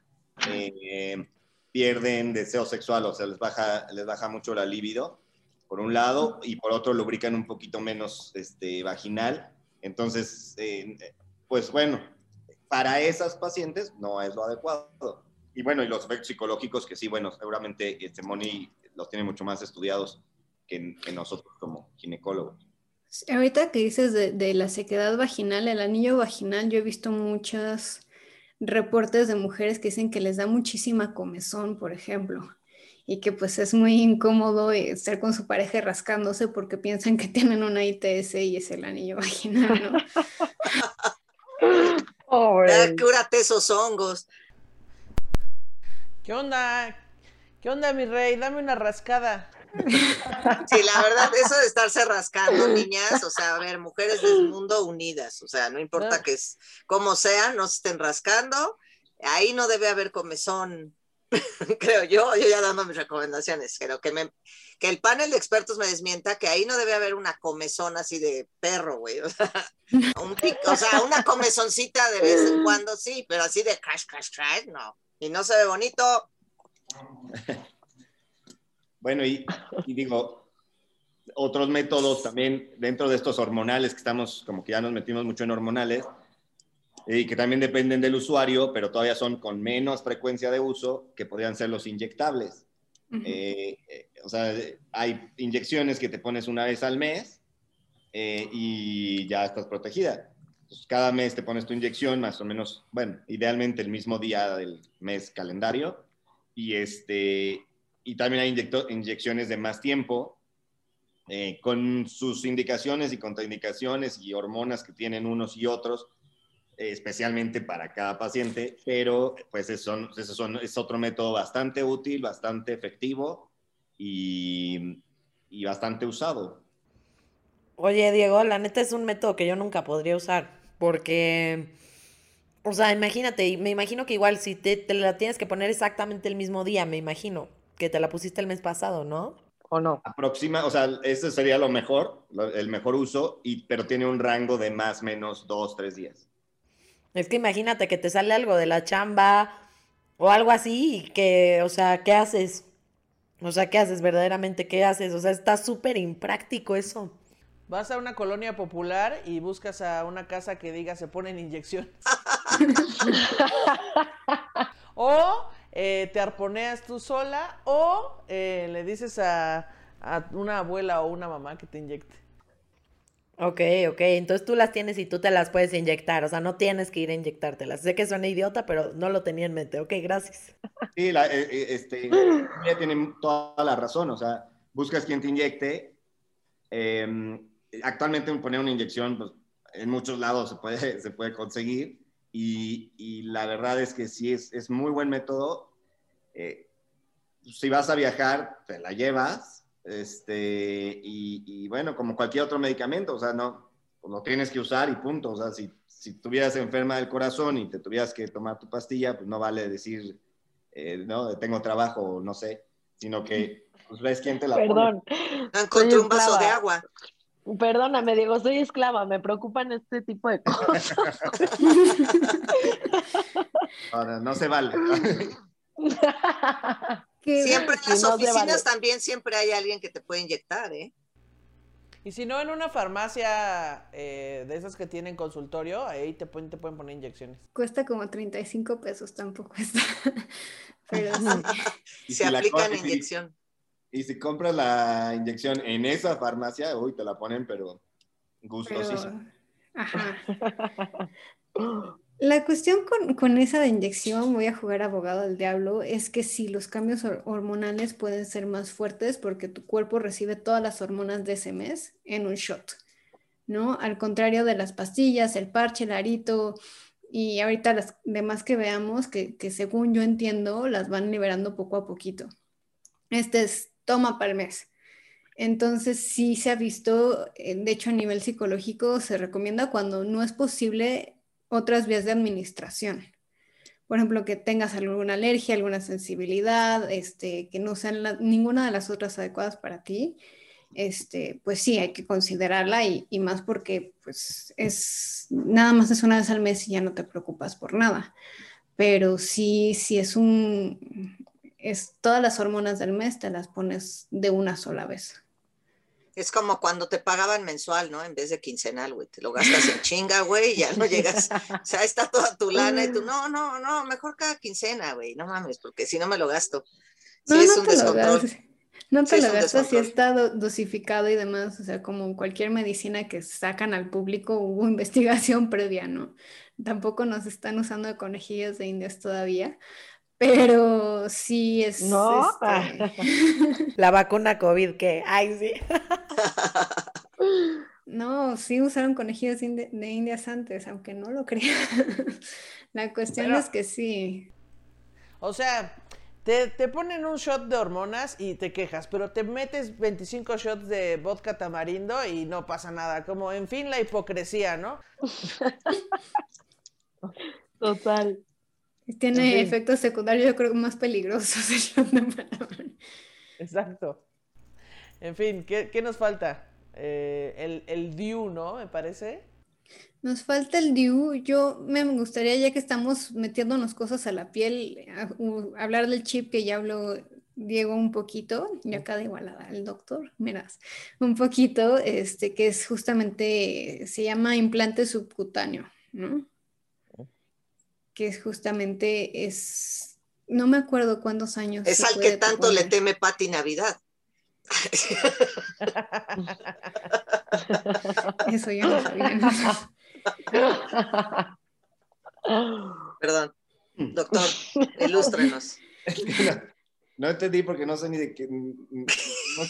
eh, pierden deseo sexual, o sea, les baja, les baja mucho la libido, por un lado, y por otro lubrican un poquito menos este, vaginal. Entonces, eh, pues bueno, para esas pacientes no es lo adecuado. Y bueno, y los efectos psicológicos que sí, bueno, seguramente este Moni los tiene mucho más estudiados que, nosotros como ginecólogos. Ahorita que dices de, de la sequedad vaginal, el anillo vaginal, yo he visto muchos reportes de mujeres que dicen que les da muchísima comezón, por ejemplo, y que pues es muy incómodo estar con su pareja rascándose porque piensan que tienen una ITS y es el anillo vaginal, ¿no? Pobre. Ya, cúrate esos hongos. ¿Qué onda? ¿Qué onda, mi rey? Dame una rascada. Sí, la verdad, eso de estarse rascando, niñas, o sea, a ver, mujeres del mundo unidas, o sea, no importa No. que es como sea, no se estén rascando, ahí no debe haber comezón creo yo, yo ya dando mis recomendaciones, pero que, me, que el panel de expertos me desmienta que ahí no debe haber una comezón así de perro, güey. O sea, un pic- o sea, una comezoncita de vez en cuando sí, pero así de crash, crash, crash, no. Y no se ve bonito. Bueno, y, y digo, otros métodos también dentro de estos hormonales, que estamos como que ya nos metimos mucho en hormonales, y que también dependen del usuario, pero todavía son con menos frecuencia de uso, que podrían ser los inyectables. Ujú. Eh, eh, o sea, hay inyecciones que te pones una vez al mes eh, y ya estás protegida. Entonces, cada mes te pones tu inyección, más o menos, bueno, idealmente el mismo día del mes calendario. Y, este, y también hay inyecto- inyecciones de más tiempo, eh, con sus indicaciones y contraindicaciones y hormonas que tienen unos y otros, especialmente para cada paciente, pero pues es, son, esos son- es otro método bastante útil, bastante efectivo y, y bastante usado. Oye, Diego, la neta es un método que yo nunca podría usar, porque, o sea, imagínate, me imagino que igual si te, te la tienes que poner exactamente el mismo día, me imagino, que te la pusiste el mes pasado, ¿no? ¿O no? Aproxima, o sea, ese sería lo mejor, lo- el mejor uso, y, pero tiene un rango de más o menos dos, tres días. Es que imagínate que te sale algo de la chamba o algo así y que, o sea, ¿qué haces? O sea, ¿qué haces verdaderamente? ¿Qué haces? O sea, está súper impráctico eso. Vas a una colonia popular y buscas a una casa que diga se ponen inyección. o eh, te arponeas tú sola o eh, le dices a, a una abuela o una mamá que te inyecte. Ok, ok, entonces tú las tienes y tú te las puedes inyectar, o sea, no tienes que ir a inyectártelas. Sé que suena idiota, pero no lo tenía en mente. Ok, gracias. Sí, la, eh, eh, este, ella tiene toda la razón, o sea, buscas quien te inyecte. eh, actualmente poner una inyección, pues, en muchos lados se puede, se puede conseguir y, y la verdad es que sí, es, es muy buen método. Eh, si vas a viajar, te la llevas, este, y, y bueno, como cualquier otro medicamento, o sea, no, pues, lo tienes que usar y punto, o sea, si, si estuvieras enferma del corazón y te tuvieras que tomar tu pastilla, pues no vale decir eh, no, tengo trabajo, no sé, sino que pues ves quién te la pone. Perdón. No encontré un vaso de agua. Perdóname, Diego, soy esclava, me preocupan este tipo de cosas. Ahora, no se vale. Que- Siempre en las oficinas vale. también siempre hay alguien que te puede inyectar, ¿eh? Y si no, en una farmacia eh, de esas que tienen consultorio, ahí te, pueden- te pueden poner inyecciones. Cuesta como 35 pesos, tampoco está. Pero sí. Y Se si la y- inyección. Y si compras la inyección en esa farmacia, uy, te la ponen, pero gustosísimo. Pero, ajá. La cuestión con, con esa de inyección, voy a jugar abogado del diablo, es que sí, los cambios hor- hormonales pueden ser más fuertes porque tu cuerpo recibe todas las hormonas de ese mes en un shot, ¿no? Al contrario de las pastillas, el parche, el arito y ahorita las demás que veamos, que, que según yo entiendo, las van liberando poco a poquito. Este es toma para el mes. Entonces sí se ha visto, eh, de hecho a nivel psicológico se recomienda cuando no es posible otras vías de administración. Por ejemplo, que tengas alguna alergia, alguna sensibilidad, este, que no sean ninguna de las otras adecuadas para ti, este, pues sí, hay que considerarla y, y más porque pues es, nada más es una vez al mes y ya no te preocupas por nada. Pero sí, sí es un, es todas las hormonas del mes te las pones de una sola vez. Es como cuando te pagaban mensual, ¿no? En vez de quincenal, güey. Te lo gastas en chinga, güey, y ya no llegas. O sea, está toda tu lana y tú, no, no, no, mejor cada quincena, güey. No mames, porque si no me lo gasto. Sí, No, es no un te descontrol. No Sí, te es lo gastas si está do- dosificado y demás, o sea, como cualquier medicina que sacan al público hubo investigación previa, ¿no? Tampoco nos están usando de conejillos de indias todavía, pero sí es... ¿No? este, La vacuna COVID, que, ay, sí. No, sí usaron conejillos de indi- de indias antes, aunque no lo crean. La cuestión Pero- es que sí. O sea, te, te ponen un shot de hormonas y te quejas, pero te metes 25 shots de vodka tamarindo y no pasa nada. Como, en fin, la hipocresía, ¿no? Total. Tiene efectos secundarios, yo creo, más peligrosos. Exacto. En fin, ¿qué, qué nos falta? Eh, el, el Dew, ¿no? Me parece. Nos falta el DIU. Yo me gustaría, ya que estamos metiéndonos cosas a la piel, a- hablar del chip que ya habló Diego un poquito, y acá de igualada, el doctor, miras, un poquito, este, que es justamente, se llama implante subcutáneo, ¿no? Que es justamente, es, no me acuerdo cuántos años Es al que tanto le teme Pati Navidad. Eso yo no sabía. Perdón. Doctor, ilústrenos. No, entendí porque no sé ni de qué. No,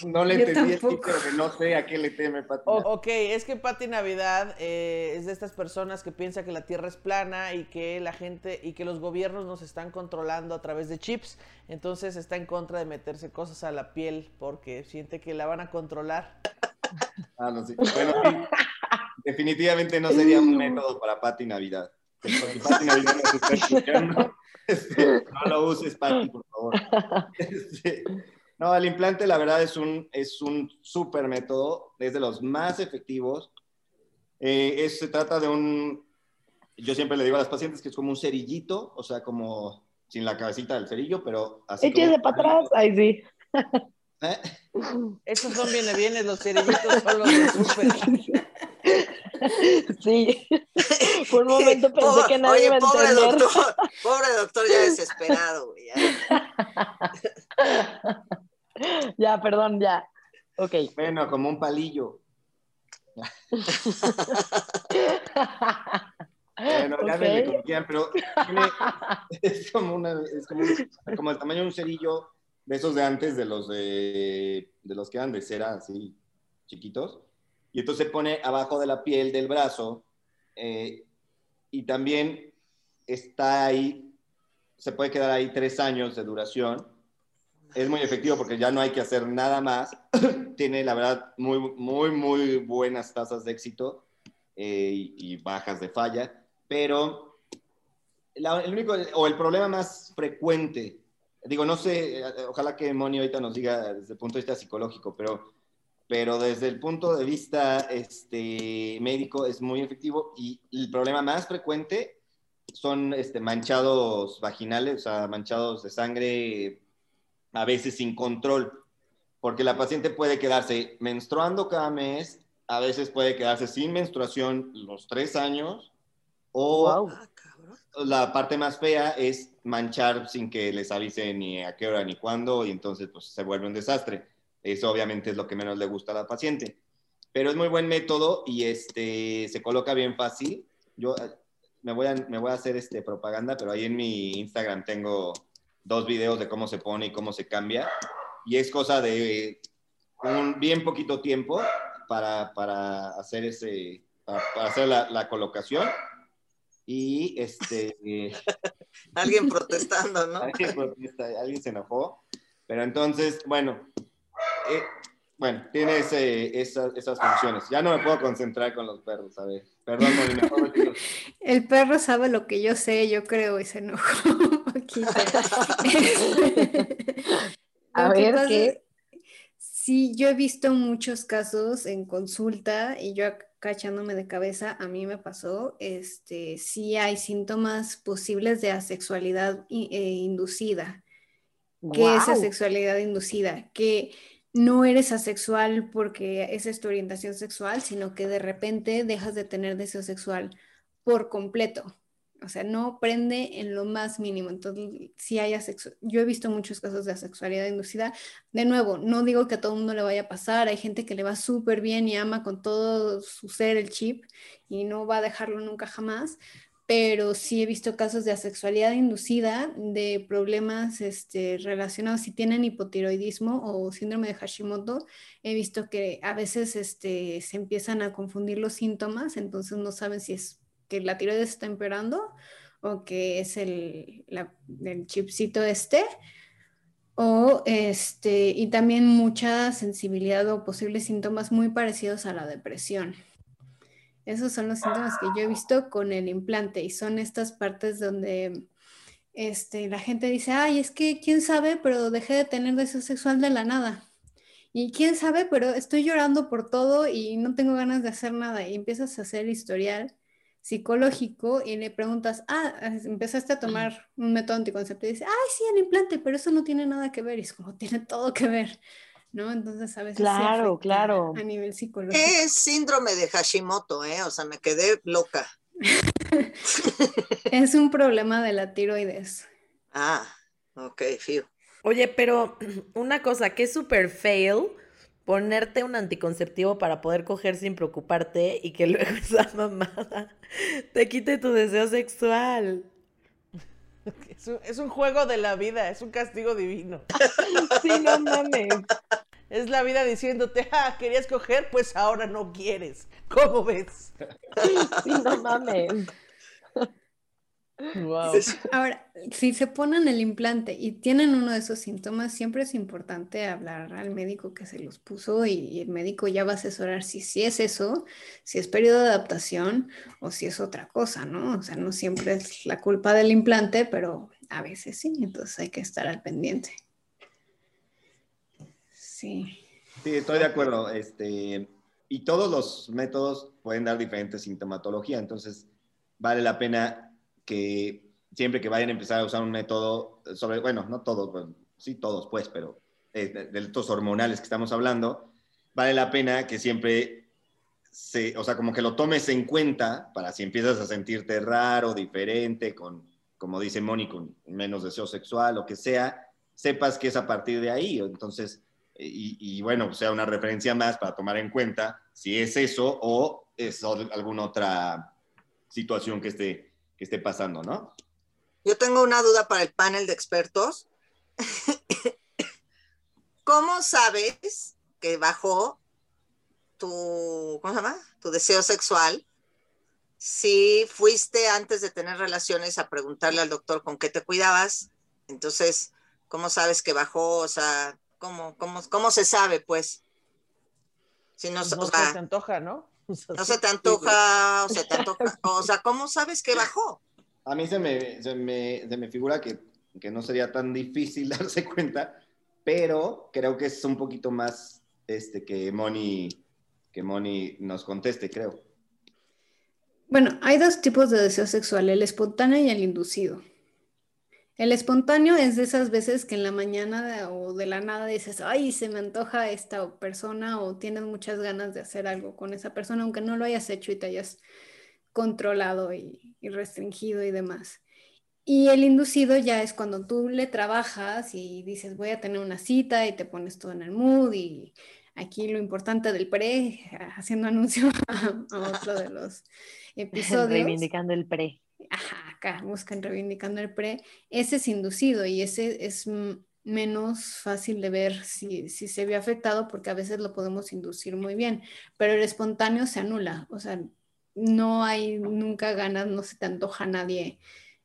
no le entendí el pero que no sé a qué le teme, Pati. Ok, es que Pati Navidad eh, es de estas personas que piensa que la Tierra es plana y que la gente y que los gobiernos nos están controlando a través de chips. Entonces está en contra de meterse cosas a la piel porque siente que la van a controlar. Ah, no, sí. Bueno, sí. Definitivamente no sería un método para Pati Navidad. Porque Pati Navidad nos está escuchando. Este, no lo uses, Pati, por favor. Este, no, el implante, la verdad, es un, es un súper método. Es de los más efectivos. Eh, es- se trata de un. Yo siempre le digo a las pacientes que es como un cerillito, o sea, como sin la cabecita del cerillo, pero así. como- Échese para atrás. Ay, sí. ¿Eh? Esos son viene bienes, los cerillitos son los de súper. Sí. Por un momento pensé Pobre- que nadie Oye, a pobre entender. doctor, pobre doctor ya desesperado, güey. ya. Ya, perdón, ya. Ok. Bueno, como un palillo. Bueno, Ok. llámenle como quieran, pero tiene- es como, una, es como, como el tamaño de un cerillo de esos de antes, de los de, de los que eran de cera, así chiquitos. Y entonces se pone abajo de la piel del brazo eh, y también está ahí, se puede quedar ahí tres años de duración. Es muy efectivo porque ya no hay que hacer nada más. Tiene, la verdad, muy, muy, muy buenas tasas de éxito eh, y, bajas de falla. Pero el único, o el problema más frecuente, digo, no sé, eh, ojalá que Moni ahorita nos diga desde el punto de vista psicológico, pero, pero desde el punto de vista este, médico es muy efectivo y el problema más frecuente son este, manchados vaginales, o sea, manchados de sangre a veces sin control, porque la paciente puede quedarse menstruando cada mes, a veces puede quedarse sin menstruación los tres años, o Wow. Ah, la parte más fea es manchar sin que les avise ni a qué hora ni cuándo, y entonces pues se vuelve un desastre. Eso obviamente es lo que menos le gusta a la paciente. Pero es muy buen método y este, se coloca bien fácil. Yo eh, me voy a, me voy a hacer este, propaganda, pero ahí en mi Instagram tengo dos videos de cómo se pone y cómo se cambia. Y es cosa de un bien poquito tiempo para, para hacer, ese, para, para hacer la, la colocación. Y este, Alguien protestando, ¿no? alguien, protesta, alguien se enojó. Pero entonces, bueno, eh, bueno, tiene ese- esa- esas funciones. Ya no me puedo concentrar con los perros, a ver. Perdón, Moni, mejor retiro. El perro sabe lo que yo sé, yo creo, y se enojó un poquito. A Lo que ver, pasa ¿qué? es- Sí, yo he visto muchos casos en consulta y yo acá echándome de cabeza, a mí me pasó, este, sí hay síntomas posibles de asexualidad eh, inducida. ¿Qué es Guau. asexualidad inducida? Que no eres asexual porque esa es tu orientación sexual, sino que de repente dejas de tener deseo sexual por completo. O sea, no prende en lo más mínimo. Entonces, si hay asexu- yo he visto muchos casos de asexualidad inducida. De nuevo, no digo que a todo el mundo le vaya a pasar. Hay gente que le va súper bien y ama con todo su ser el chip y no va a dejarlo nunca jamás pero sí he visto casos de asexualidad inducida, de problemas este, relacionados, si tienen hipotiroidismo o síndrome de Hashimoto, he visto que a veces este, se empiezan a confundir los síntomas, entonces no saben si es que la tiroides está empeorando o que es el, el chipcito este. O este, y también mucha sensibilidad o posibles síntomas muy parecidos a la depresión. Esos son los síntomas que yo he visto con el implante y son estas partes donde este, la gente dice, ay, es que quién sabe, pero dejé de tener deseo sexual de la nada. Y quién sabe, pero estoy llorando por todo y no tengo ganas de hacer nada. Y empiezas a hacer historial psicológico y le preguntas, ah, empezaste a tomar un método anticonceptivo y dice, ay, sí, el implante, pero eso no tiene nada que ver. Y es como, tiene todo que ver, ¿no? Entonces, a veces Claro, claro. a nivel psicológico. Es síndrome de Hashimoto, ¿eh? O sea, me quedé loca. Es un problema de la tiroides. Ah, ok, fío. Oye, pero una cosa que es súper fail, ponerte un anticonceptivo para poder coger sin preocuparte y que luego esa mamada te quite tu deseo sexual. Es un, es un juego de la vida, es un castigo divino. Sí, no mames. Es la vida diciéndote, ah, querías coger, pues ahora no quieres. ¿Cómo ves? Sí, no mames. Wow. Ahora, si se ponen el implante y tienen uno de esos síntomas, siempre es importante hablar al médico que se los puso y, y el médico ya va a asesorar si, si es eso, si es periodo de adaptación o si es otra cosa, ¿no? O sea, no siempre es la culpa del implante, pero a veces sí, entonces hay que estar al pendiente. Sí. Sí, estoy de acuerdo. Este, y todos los métodos pueden dar diferente sintomatología, entonces vale la pena que siempre que vayan a empezar a usar un método, sobre, bueno, no todos, bueno, sí todos pues, pero eh, de, de estos hormonales que estamos hablando, vale la pena que siempre se, o sea, como que lo tomes en cuenta para si empiezas a sentirte raro, diferente, con, como dice Moni, con menos deseo sexual, o que sea, sepas que es a partir de ahí. Entonces, y, bueno, sea una referencia más para tomar en cuenta si es eso o es alguna otra situación que esté, que esté pasando, ¿no? Yo tengo una duda para el panel de expertos. ¿Cómo sabes que bajó tu, ¿cómo se llama? Tu deseo sexual si fuiste antes de tener relaciones a preguntarle al doctor con qué te cuidabas? Entonces, ¿cómo sabes que bajó? O sea, ¿cómo, cómo, cómo se sabe, pues? Si no, No o se sea, antoja, ¿no? O sea, no sí, se te antoja, o se te antoja, o sea, ¿cómo sabes que bajó? A mí se me, se me, se me figura que, que no sería tan difícil darse cuenta, pero creo que es un poquito más este, que Moni que Moni nos conteste, creo. Bueno, hay dos tipos de deseo sexual, el espontáneo y el inducido. El espontáneo es de esas veces que en la mañana de- o de la nada dices, ay, se me antoja esta persona o tienes muchas ganas de hacer algo con esa persona, aunque no lo hayas hecho y te hayas controlado y, y restringido y demás. Y el inducido ya es cuando tú le trabajas y dices, voy a tener una cita y te pones todo en el mood y aquí lo importante del pre, haciendo anuncio a, a otro de los episodios. Reivindicando el pre. Ajá, acá buscan reivindicando el pre, ese es inducido y ese es menos fácil de ver si, si se ve afectado porque a veces lo podemos inducir muy bien, pero el espontáneo se anula, o sea, no hay nunca ganas, no se te antoja a nadie.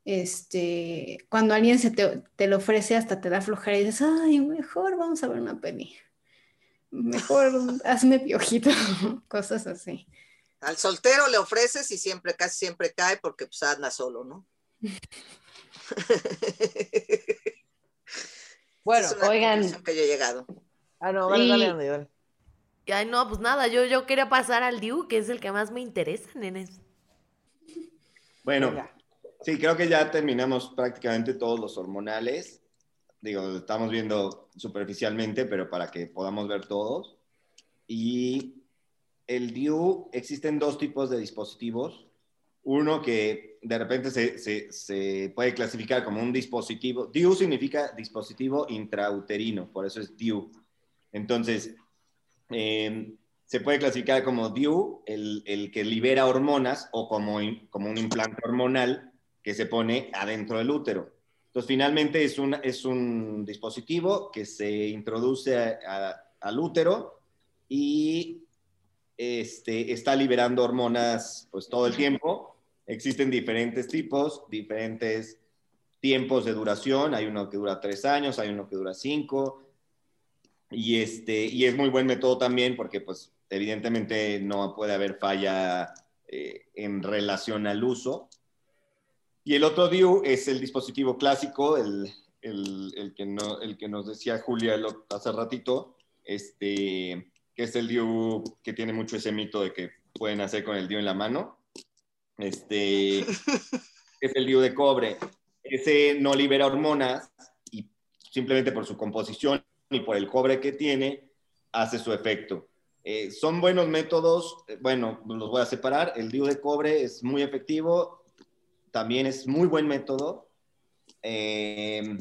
Este, cuando alguien se te, te lo ofrece, hasta te da flojera y dices, ay, mejor vamos a ver una peli. Mejor hazme piojito, cosas así. Al soltero le ofreces y siempre, casi siempre cae porque pues anda solo, ¿no? Bueno, es una oigan. que yo he llegado. ah, no, dale, Y- dale, dale. Y, Ay, no, pues nada, yo, yo quería pasar al Diu, que es el que más me interesa, nenes. Bueno, Venga. sí, creo que ya terminamos prácticamente todos los hormonales. Digo, lo estamos viendo superficialmente, pero para que podamos ver todos. Y el DIU, existen dos tipos de dispositivos. Uno que de repente se, puede clasificar como un dispositivo. DIU significa dispositivo intrauterino, por eso es DIU. Entonces, eh, se puede clasificar como DIU, el, que libera hormonas, o como, un implante hormonal que se pone adentro del útero. Entonces, finalmente es un, es un dispositivo que se introduce al útero y este, está liberando hormonas pues todo el tiempo. Existen diferentes tipos, diferentes tiempos de duración. Hay uno que dura tres años, hay uno que dura cinco. Y, este, y es muy buen método también porque pues evidentemente no puede haber falla eh, en relación al uso. Y el otro DIU es el dispositivo clásico, el, el, el que, no, el que nos decía Julia hace ratito, este, que es el DIU que tiene mucho ese mito de que pueden hacer con el DIU en la mano. Este, es el DIU de cobre. Ese no libera hormonas y simplemente por su composición y por el cobre que tiene, hace su efecto. Eh, son buenos métodos, eh, bueno, los voy a separar. El DIU de cobre es muy efectivo, también es muy buen método. Eh,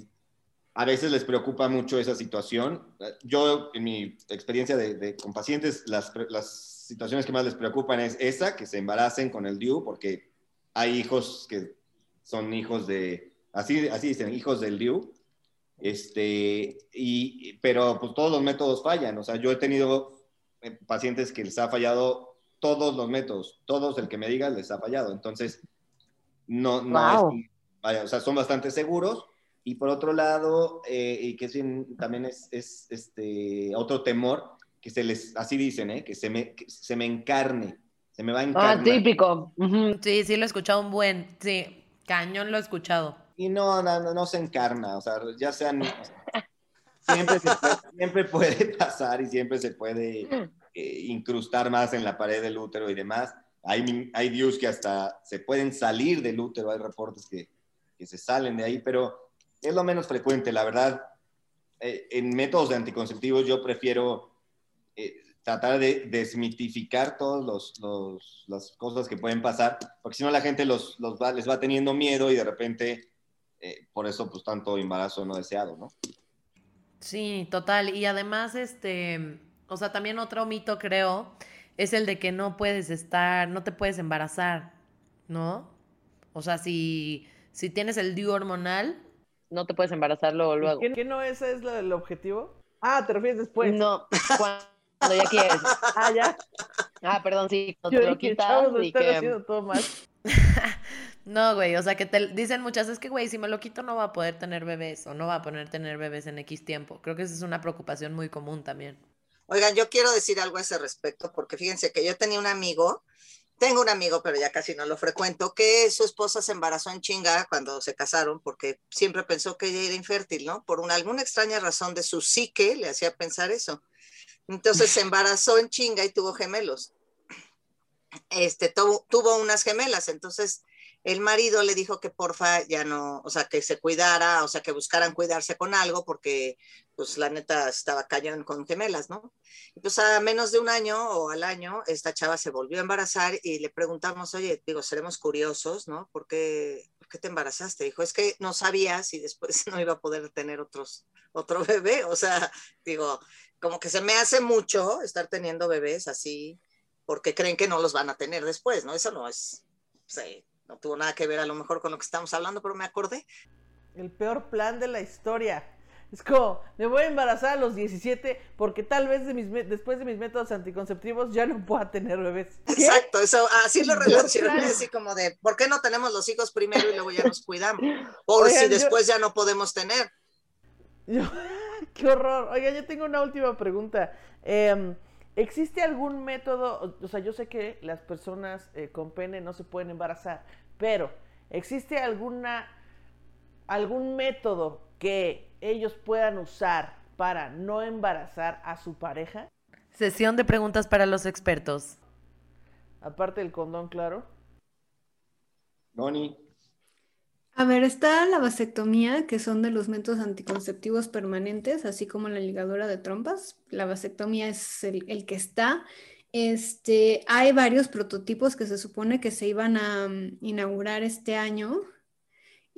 a veces les preocupa mucho esa situación. Yo, en mi experiencia de, de- con pacientes, las, las situaciones que más les preocupan es esa, que se embaracen con el DIU, porque hay hijos que son hijos de, así, así dicen, hijos del DIU. Este, y, pero pues todos los métodos fallan. O sea, yo he tenido eh, pacientes que les ha fallado todos los métodos, todos el que me diga les ha fallado. Entonces, no, no Wow. es, vaya, o sea, son bastante seguros. Y por otro lado, eh, y que es bien- también es, es, este, otro temor, que se les, así dicen, ¿eh? que, se me, que se me encarne, se me va a Ah, encarnar. típico. Ujú. Sí, sí lo he escuchado un buen. Sí, cañón lo he escuchado. Y no, no, no, no se encarna, o sea, ya sean... Siempre, se puede, siempre puede pasar y siempre se puede eh, incrustar más en la pared del útero y demás. Hay, hay DIUs que hasta se pueden salir del útero, hay reportes que, que se salen de ahí, pero es lo menos frecuente, la verdad. Eh, en métodos de anticonceptivos yo prefiero eh, tratar de desmitificar todas las cosas que pueden pasar, porque si no la gente los, los va- les va teniendo miedo y de repente, eh, por eso pues tanto embarazo no deseado, ¿no? Sí, total. Y además, este, o sea, también otro mito, creo, es el de que no puedes estar, no te puedes embarazar, ¿no? O sea, si, si tienes el DIU hormonal, No te puedes embarazar luego, luego. ¿Qué, qué no ese es lo- el objetivo? Ah, te refieres después. No, cuando ya quieres. Ah, ya. Ah, perdón, sí, cuando te lo quitas y que... haciendo todo mal. no, güey, o sea, que te dicen muchas, es que, güey, si me lo quito no va a poder tener bebés o no va a poder tener bebés en X tiempo. Creo que esa es una preocupación muy común también. Oigan, yo quiero decir algo a ese respecto, porque fíjense que yo tenía un amigo, tengo un amigo, pero ya casi no lo frecuento, que su esposa se embarazó en chinga cuando se casaron, porque siempre pensó que ella era infértil, ¿no? Por una, alguna extraña razón de su psique le hacía pensar eso. Entonces se embarazó en chinga y tuvo gemelos. Este, tuvo unas gemelas, entonces el marido le dijo que porfa ya no, o sea, que se cuidara, o sea, que buscaran cuidarse con algo, porque pues la neta estaba cañón con gemelas, ¿no? Y pues a menos de un año o al año, esta chava se volvió a embarazar y le preguntamos, oye, digo, seremos curiosos, ¿no? ¿Por qué, por qué te embarazaste? Dijo, es que no sabía si después no iba a poder tener otros, otro bebé. O sea, digo, como que se me hace mucho estar teniendo bebés así, porque creen que no los van a tener después, ¿no? Eso no es, sí, no tuvo nada que ver a lo mejor con lo que estamos hablando, pero me acordé. El peor plan de la historia. Es como, me voy a embarazar a los 17 porque tal vez de mis me- después de mis métodos anticonceptivos ya no pueda tener bebés. Exacto, eso así lo relacioné, así como de, ¿por qué no tenemos los hijos primero y luego ya nos cuidamos? Por Oigan, si yo- después ya no podemos tener. Yo- ¡Qué horror! Oiga, yo tengo una última pregunta. Em, ¿Existe algún método? o- sea, yo sé que las personas eh, con pene no se pueden embarazar, pero ¿existe alguna algún método que ellos puedan usar para no embarazar a su pareja? Sesión de preguntas para los expertos. Aparte del condón, claro. Noni, A ver, está la vasectomía, que son de los métodos anticonceptivos permanentes, así como la ligadura de trompas. La vasectomía es el, que está. Este, hay varios prototipos que se supone que se iban a mm, inaugurar este año.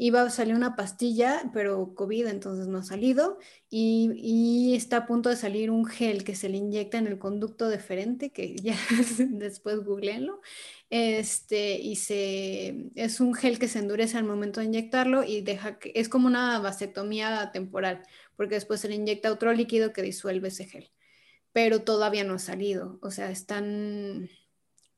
Iba a salir una pastilla, pero COVID entonces no ha salido. Y, está a punto de salir un gel que se le inyecta en el conducto deferente, que ya después googleenlo. Este, y se, es un gel que se endurece al momento de inyectarlo y deja que, es como una vasectomía temporal, porque después se le inyecta otro líquido que disuelve ese gel. Pero todavía no ha salido. O sea, están.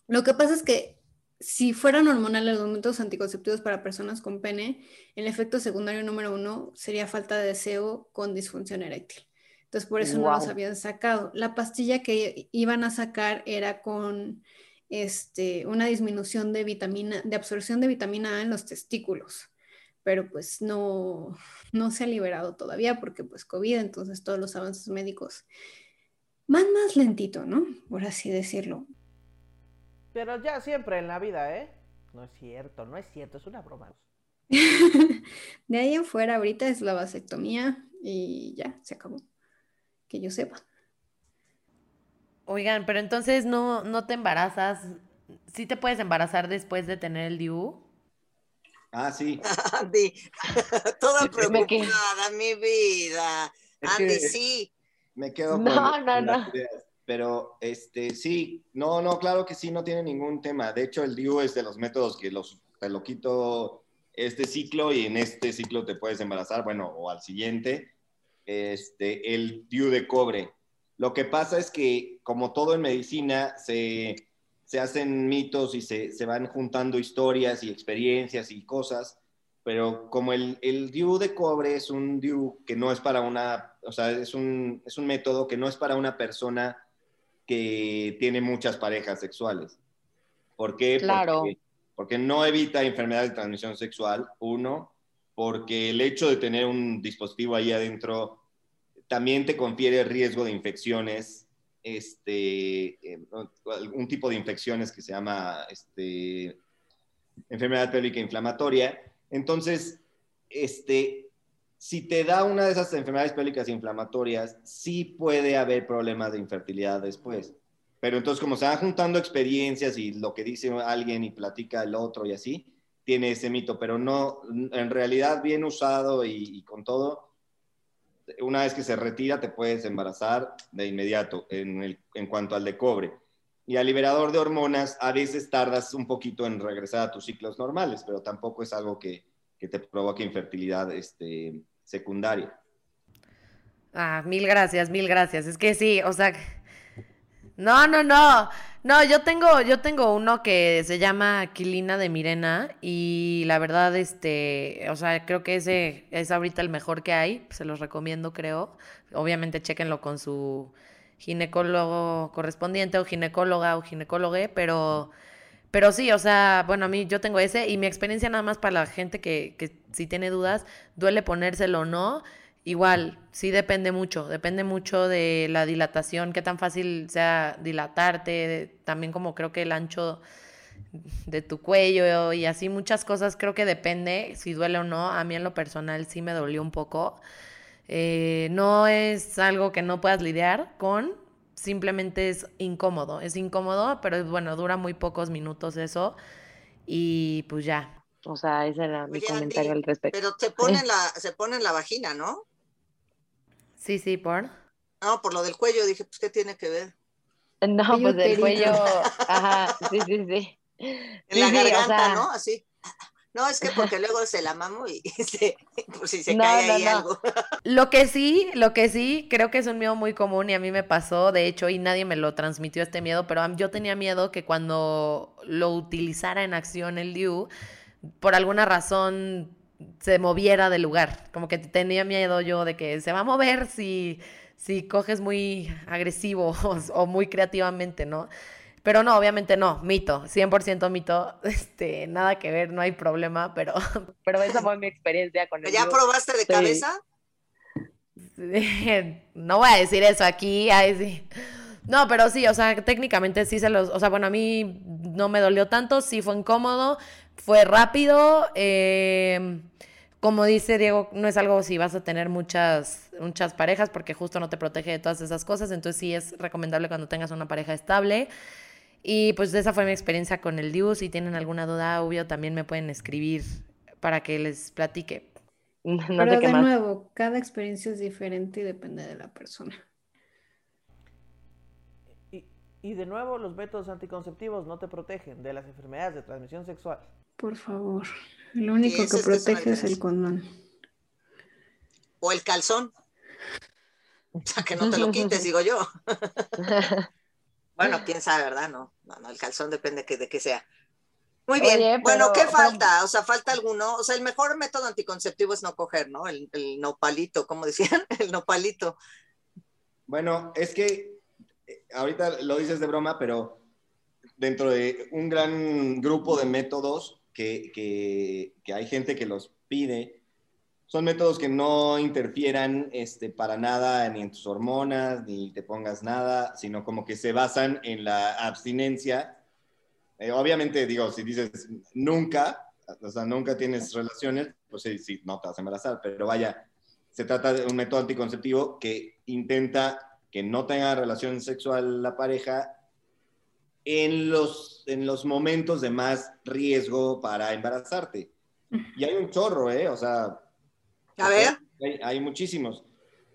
Lo que pasa es que si fueran hormonales los métodos anticonceptivos para personas con pene, el efecto secundario número uno sería falta de deseo con disfunción eréctil. Entonces, por eso no los habían sacado. La pastilla que iban a sacar era con este, una disminución de vitamina, de absorción de vitamina A en los testículos, pero pues no, no se ha liberado todavía porque pues COVID, entonces todos los avances médicos van más lentito, ¿no? Por así decirlo. Pero ya siempre en la vida, ¿eh? No es cierto, no es cierto, es una broma. de ahí en fuera, ahorita es la vasectomía y ya, se acabó. Que yo sepa. Oigan, pero entonces no, no te embarazas. ¿Sí te puedes embarazar después de tener el DIU? Ah, sí. Andy, toda preocupada, mi vida. Andy, sí. Me quedo no, con, no, no. Pero, este, sí, no, no, claro que sí, no tiene ningún tema. De hecho, el DIU es de los métodos que los, te lo quito este ciclo y en este ciclo te puedes embarazar, bueno, o al siguiente. Este, el DIU de cobre. Lo que pasa es que, como todo en medicina, se, se hacen mitos y se, se, van juntando historias y experiencias y cosas, pero como el, el DIU de cobre es un DIU que no es para una, o sea, es un, es un método que no es para una persona que tiene muchas parejas sexuales. ¿Por qué? Claro. Porque, porque no evita enfermedades de transmisión sexual, uno, porque el hecho de tener un dispositivo ahí adentro también te confiere riesgo de infecciones, este, un tipo de infecciones que se llama este, enfermedad pélvica inflamatoria. Entonces, este, si te da una de esas enfermedades pélvicas inflamatorias, sí puede haber problemas de infertilidad después. Pero entonces, como se van juntando experiencias y lo que dice alguien y platica el otro y así, tiene ese mito, pero no, en realidad bien usado y, y con todo, una vez que se retira te puedes embarazar de inmediato en, el, en cuanto al de cobre. Y al liberador de hormonas a veces tardas un poquito en regresar a tus ciclos normales, pero tampoco es algo que, que te provoque infertilidad este, secundaria. Ah, mil gracias, mil gracias. Es que sí, o sea, no, no, no. No, yo tengo, yo tengo uno que se llama Quilina de Mirena y la verdad, este, o sea, creo que ese es ahorita el mejor que hay, se los recomiendo, creo. Obviamente, chéquenlo con su ginecólogo correspondiente o ginecóloga o ginecólogo, pero, pero sí, o sea, bueno, a mí yo tengo ese y mi experiencia nada más para la gente que, que si tiene dudas, duele ponérselo o no Igual, sí depende mucho, depende mucho de la dilatación, qué tan fácil sea dilatarte, también como creo que el ancho de tu cuello y así muchas cosas, creo que depende si duele o no. A mí en lo personal sí me dolió un poco. Eh, no es algo que no puedas lidiar con, simplemente es incómodo, es incómodo, pero bueno, dura muy pocos minutos eso y pues ya. O sea, ese era mi comentario al respecto. Pero se pone, la, se pone en la vagina, ¿no? Sí, sí, por. No, por lo del cuello, dije, pues, ¿qué tiene que ver? No, pues del cuello, ajá, sí, sí, sí. En la garganta, ¿no? Así. No, es que porque luego se la mamo y se, por si se cae ahí algo. Lo que sí, lo que sí, creo que es un miedo muy común y a mí me pasó, de hecho, y nadie me lo transmitió este miedo, pero yo tenía miedo que cuando lo utilizara en acción el DIU, por alguna razón se moviera del lugar. Como que tenía miedo yo de que se va a mover si, si coges muy agresivo o, muy creativamente, ¿no? Pero no, obviamente no, mito, 100% mito, este, nada que ver, no hay problema, pero... Pero esa fue mi experiencia con el ¿Ya probaste de cabeza? No voy a decir eso aquí, ay, sí. No, pero sí, o sea, técnicamente sí se los, o sea, bueno, a mí no me dolió tanto, sí fue incómodo, fue rápido, eh, como dice Diego, no es algo si vas a tener muchas, muchas parejas porque justo no te protege de todas esas cosas, entonces sí es recomendable cuando tengas una pareja estable. Y pues esa fue mi experiencia con el DIU. Si tienen alguna duda, obvio, también me pueden escribir para que les platique. Pero de nuevo, cada experiencia es diferente y depende de la persona. Y, y de nuevo, los métodos anticonceptivos no te protegen de las enfermedades de transmisión sexual. Por favor. Lo único que protege es el condón. O el calzón. O sea, que no te lo quites, digo yo. Bueno, quién sabe, ¿verdad? No, no, el calzón depende de qué sea. Muy bien. bueno, ¿qué falta? O sea, ¿falta alguno? O sea, el mejor método anticonceptivo es no coger, ¿no? El, el nopalito, como decían, el nopalito. Bueno, es que eh, ahorita lo dices de broma, pero dentro de un gran grupo de métodos que, que, que hay gente que los pide, son métodos que no interfieran este, para nada ni en tus hormonas, ni te pongas nada, sino como que se basan en la abstinencia. Eh, obviamente, digo, si dices nunca, o sea, nunca tienes relaciones, pues sí, sí, no te vas a embarazar, pero vaya, se trata de un método anticonceptivo que intenta que no tenga relación sexual la pareja en los, en los momentos de más riesgo para embarazarte. Y hay un chorro, ¿eh? O sea... A ver. Hay, hay muchísimos.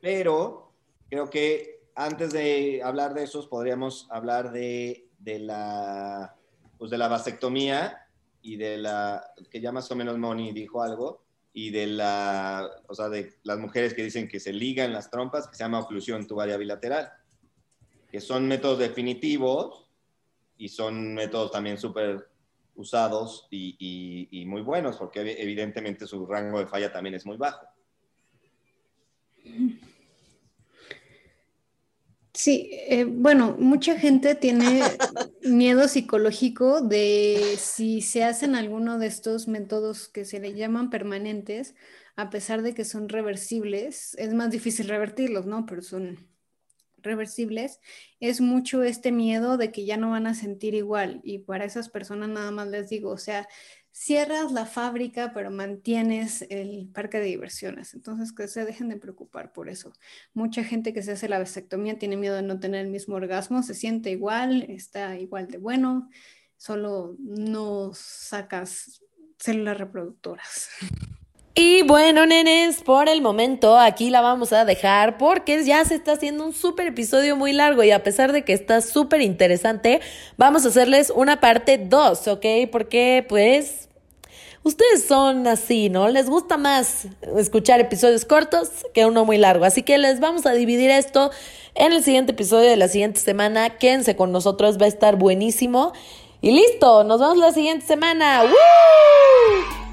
Pero creo que antes de hablar de esos, podríamos hablar de, de la, pues de la vasectomía y de la, que ya más o menos Moni dijo algo, y de la, o sea, de las mujeres que dicen que se ligan las trompas, que se llama oclusión tubaria bilateral, que son métodos definitivos y son métodos también súper usados y, y- y muy buenos, porque evi- evidentemente su rango de falla también es muy bajo. Sí, eh, bueno, mucha gente tiene miedo psicológico de si se hacen alguno de estos métodos que se le llaman permanentes, a pesar de que son reversibles, es más difícil revertirlos, ¿no? Pero son reversibles, es mucho este miedo de que ya no van a sentir igual. Y para esas personas nada más les digo, o sea, cierras la fábrica, pero mantienes el parque de diversiones. Entonces, que se dejen de preocupar por eso. Mucha gente que se hace la vasectomía tiene miedo de no tener el mismo orgasmo, se siente igual, está igual de bueno, solo no sacas células reproductoras. Y bueno, nenes, por el momento aquí la vamos a dejar porque ya se está haciendo un súper episodio muy largo y a pesar de que está súper interesante, vamos a hacerles una parte 2, ¿ok? Porque pues ustedes son así, ¿no? Les gusta más escuchar episodios cortos que uno muy largo. Así que les vamos a dividir esto en el siguiente episodio de la siguiente semana. Quédense con nosotros, va a estar buenísimo. Y listo, nos vemos la siguiente semana. ¡Woo!